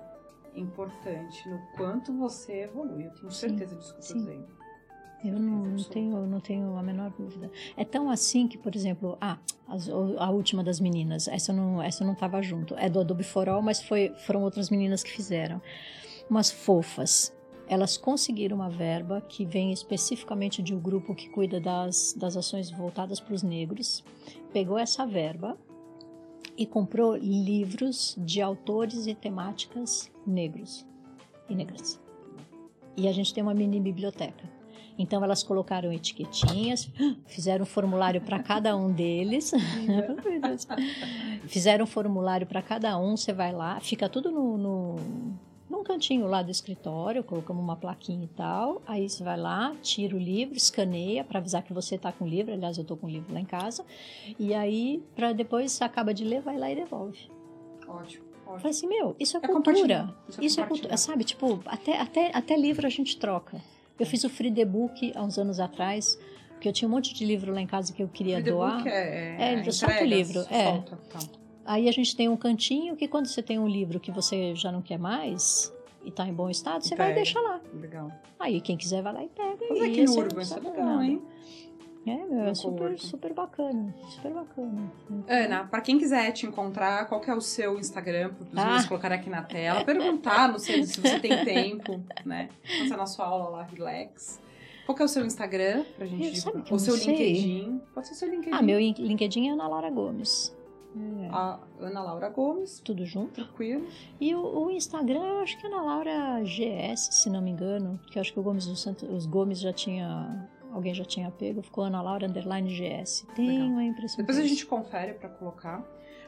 importante no quanto você evolui. Eu tenho Sim, certeza disso que eu sim. dizendo. Eu não, não tenho, não tenho a menor dúvida. É tão assim que, por exemplo, ah, as- o- a última das meninas, essa não, essa não estava junto. É do Adobe For All, mas foi, foram outras meninas que fizeram. Umas fofas. Elas conseguiram uma verba que vem especificamente de um grupo que cuida das, das ações voltadas para os negros. Pegou essa verba e comprou livros de autores e temáticas negros e negras. E a gente tem uma mini biblioteca. Então elas colocaram etiquetinhas, fizeram um formulário para cada um deles. Fizeram um formulário para cada um, você vai lá, fica tudo no, no, cantinho lá do escritório, colocamos uma plaquinha e tal. Aí você vai lá, tira o livro, escaneia para avisar que você está com o livro. Aliás, eu estou com o livro lá em casa. E aí, para depois, você acaba de ler, vai lá e devolve. Ótimo, falei assim, meu, isso é, É cultura. Isso é Isso é cultura. Sabe, tipo, até, até, até livro a gente troca. Eu fiz o Free The Book há uns anos atrás, porque eu tinha um monte de livro lá em casa que eu queria Free the doar. book é, É, ele solta o entregas, livro, é. Solta, tá. Aí a gente tem um cantinho que quando você tem um livro que você já não quer mais e tá em bom estado, você vai Pega. deixar lá. Legal. Aí quem quiser vai lá e pega. Fazer e aqui no não isso é legal, nada. hein? É, meu, é super, super bacana. Super bacana. Ana, pra quem quiser te encontrar, qual que é o seu Instagram, para os Ah. meninos colocarem aqui na tela, perguntar, não sei se você tem tempo, né? É na sua aula lá, relax. Qual que é o seu Instagram pra gente Eu- sabe divulgar? que eu O seu sei. LinkedIn. Pode ser seu LinkedIn. Ah, meu LinkedIn é Ana Laura Gomes. É, A Ana Laura Gomes, tudo junto. tranquilo. E o, o Instagram, eu acho que é Ana Laura GS, se não me engano. Que eu acho que o Gomes do Santos, os Gomes já tinha. Alguém já tinha pego, ficou Ana Laura Underline GS. Tem Legal. uma impressão. Depois a é gente confere pra colocar.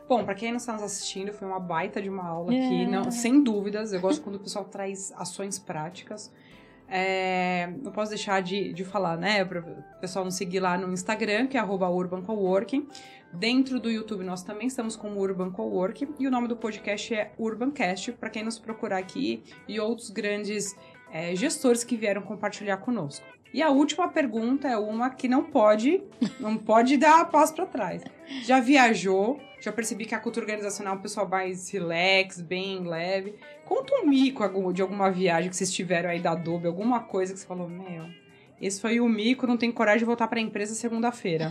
Bom, pra quem não está nos assistindo, foi uma baita de uma aula É. aqui, não, sem dúvidas. Eu gosto quando o pessoal traz ações práticas. É, não posso deixar de, de falar, né? Para o pessoal nos seguir lá no Instagram, que é arroba Urban Coworking. Dentro do YouTube nós também estamos como Urban Coworking. E o nome do podcast é Urbancast, para quem nos procurar aqui e outros grandes é, gestores que vieram compartilhar conosco. E a última pergunta é uma que não pode, não pode dar passo para trás. Já viajou? Já percebi que a cultura organizacional é um pessoal mais relax, bem leve. Conta um mico de alguma viagem que vocês tiveram aí da Adobe, alguma coisa que você falou, meu, esse foi o mico, não tenho coragem de voltar pra empresa segunda-feira.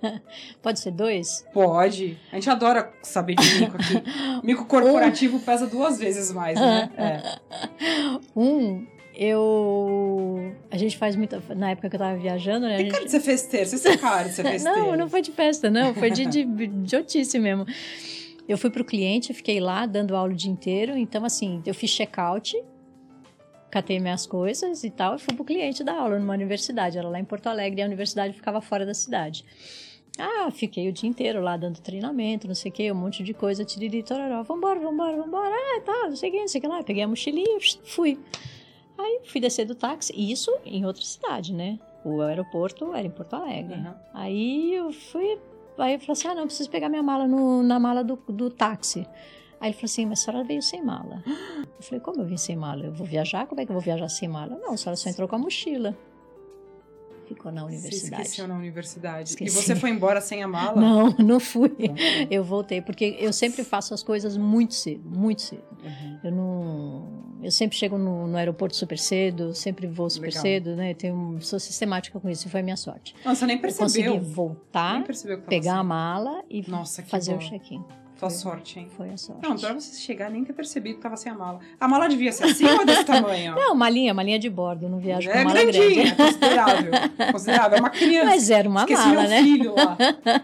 Pode ser dois? Pode. A gente adora saber de mico aqui. Mico corporativo pesa duas vezes mais, né? É. Um, eu. A gente faz muita. Na época que eu tava viajando, né? Tem gente- cara de ser festeiro, você tem cara de ser festeiro. Não, não foi de festa, não. Foi de, de idiotice mesmo. Eu fui pro cliente, fiquei lá dando aula o dia inteiro. Então, assim, eu fiz check-out, catei minhas coisas e tal, e fui pro cliente dar aula numa universidade. Era lá em Porto Alegre e a universidade ficava fora da cidade. Ah, fiquei o dia inteiro lá dando treinamento, não sei o que, um monte de coisa, tiriri, tororó, vambora, vambora, vambora, ah, tá, não sei o que, não sei o que lá. Peguei a mochilinha, fui. Aí fui descer do táxi, e isso em outra cidade, né? O aeroporto era em Porto Alegre. Uhum. Aí eu fui. Aí eu falei assim: ah, não, preciso pegar minha mala no- na mala do, do táxi. Aí ele falou assim: mas a senhora veio sem mala. Eu falei: como eu vim sem mala? Eu vou viajar? Como é que eu vou viajar sem mala? Não, a senhora só entrou com a mochila. Ficou na universidade. esqueceu na universidade. Esqueci. E você foi embora sem a mala? Não, não fui. Uhum. Eu voltei, porque eu sempre faço as coisas muito cedo, muito cedo. Uhum. Eu não. Eu sempre chego no, no aeroporto super cedo, sempre vou super Legal. cedo, né? Tenho, sou sistemática com isso, e foi a minha sorte. Nossa, nem Eu percebeu. consegui voltar, pegar a assim. mala e Nossa, fazer bom. o check-in. Tua Foi- sorte, hein? Foi a sorte. Não, pra você chegar nem ter percebido que tava sem a mala. A mala devia ser assim ou desse tamanho? Não, malinha, malinha de bordo, eu não viajo com é mala grandinha, grande. é considerável. Considerável. É uma criança. Mas era uma Esqueci mala, meu né? filho lá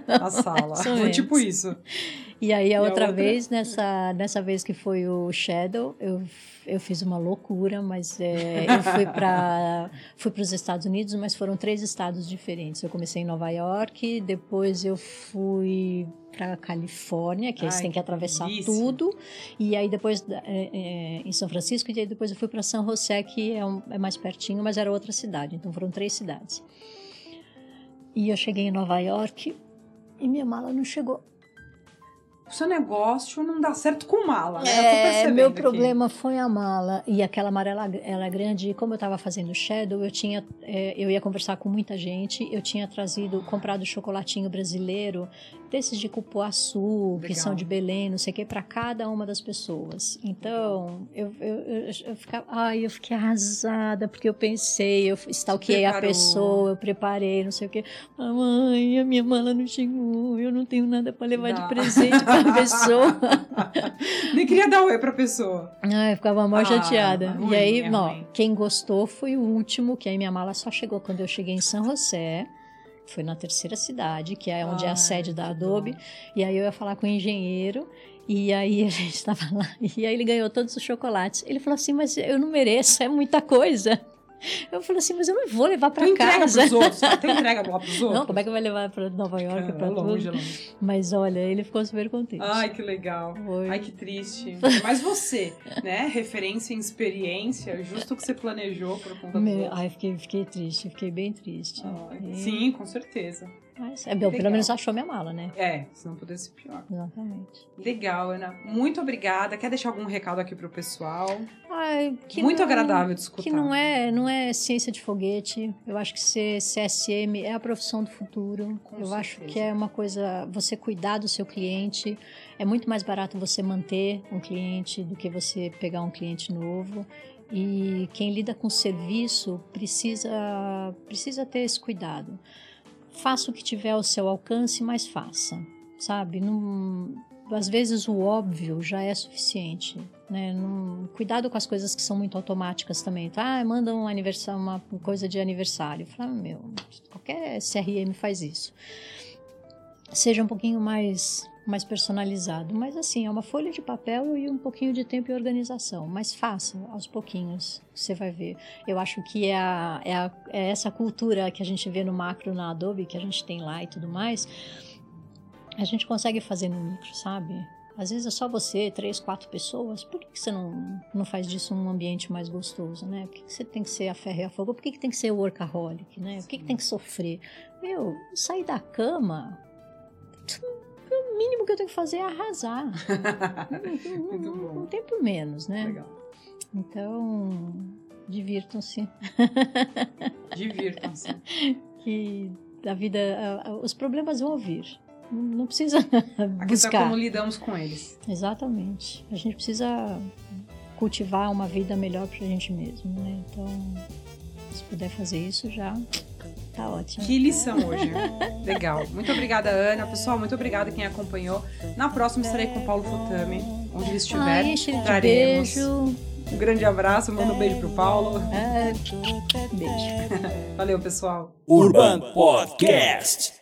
na sala. Foi tipo isso. E aí a E a outra, outra? vez, nessa, nessa vez que foi o Shadow, eu, eu fiz uma loucura, mas é, eu fui para fui os Estados Unidos, mas foram três estados diferentes. Eu comecei em Nova York, depois eu fui para Califórnia, que Ai, tem que que atravessar delícia. tudo, e aí depois é, é, em São Francisco, e aí depois eu fui para São José, que é, um- é mais pertinho, mas era outra cidade, então foram três cidades. E eu cheguei em Nova York e minha mala não chegou. O seu negócio não dá certo com mala, né? É, meu aqui. problema foi a mala e aquela amarela ela é grande. E como eu estava fazendo shadow, eu tinha, é, eu ia conversar com muita gente. Eu tinha trazido, comprado chocolatinho brasileiro desses de cupuaçu, que Legal. são de Belém, não sei o que, para cada uma das pessoas. Então eu, eu, eu, eu ficava, ai, eu fiquei arrasada porque eu pensei, eu stalkeei a pessoa, eu preparei, não sei o que. Mãe, a minha mala não chegou, eu não tenho nada para levar Dá. de presente a pessoa. Nem queria dar oi pra pessoa. Ai, eu ficava mal Ah, chateada. ruim, e aí, é ó, quem gostou foi o último, que aí minha mala só chegou quando eu cheguei em São José. Foi na terceira cidade, que é onde é Ai, a sede da Adobe. bom. E aí eu ia falar com o engenheiro. E aí a gente estava lá. E aí ele ganhou todos os chocolates. Ele falou assim: Mas eu não mereço, é muita coisa. Eu falei assim: Mas eu não vou levar para entrega casa. pros outros, tá? Tu entrega lá pros outros. Não, como é que vai levar para Nova York? É, para longe, tudo? longe. Mas olha, ele ficou super contente. Ai, que legal. Foi. Ai, que triste. Mas você, né? Referência em experiência, justo o que você planejou por conta outros. ai, fiquei, fiquei triste, fiquei bem triste. Ai, E- Sim, com certeza. Mas, é, bom, pelo menos achou minha mala, né? É, se não pudesse pior. Exatamente. Legal, Ana. Muito obrigada. Quer deixar algum recado aqui pro pessoal? Ai, que Muito não- agradável de escutar. Que não é, não é ciência de foguete. Eu acho que ser CSM é a profissão do futuro. Com Eu acho certeza. que é uma coisa, você cuidar do seu cliente. É muito mais barato você manter um cliente do que você pegar um cliente novo. E quem lida com serviço precisa, precisa ter esse cuidado. Faça o que tiver ao seu alcance, mas faça, sabe? Não, às vezes o óbvio já é suficiente, né? Não, cuidado com as coisas que são muito automáticas também. Tá? Ah, manda um aniversário, uma coisa de aniversário. Fala, meu, qualquer CRM faz isso. Seja um pouquinho mais mais personalizado, mas assim, é uma folha de papel e um pouquinho de tempo e organização, mas faça aos pouquinhos, você vai ver. Eu acho que é, a, é, a, é essa cultura que a gente vê no macro na Adobe, que a gente tem lá e tudo mais, a gente consegue fazer no micro, sabe? Às vezes é só você, três, quatro pessoas. Por que, que você não, não faz disso um ambiente mais gostoso, né? Por que, que você tem que ser a ferro e a fogo? Por que, que tem que ser workaholic, né? Por que, que tem que sofrer? Meu, sair da cama. O mínimo que eu tenho que fazer é arrasar. não, não- Muito não- bom. não tem por menos, né? Legal. Então, divirtam-se. Divirtam-se. Que a vida. a- a- os problemas vão vir. Não, precisa A é buscar. como lidamos com eles. Exatamente. A gente precisa cultivar uma vida melhor pra gente mesmo, né? Então, se puder fazer isso já tá ótimo. Que lição hoje. Legal. Muito obrigada, Ana. Pessoal, muito obrigada quem acompanhou. Na próxima estarei com o Paulo Futami, onde ele estiver. Ai, Traremos. beijo. Um grande abraço, manda um beijo pro Paulo. É, beijo. Valeu, pessoal. Urban Podcast.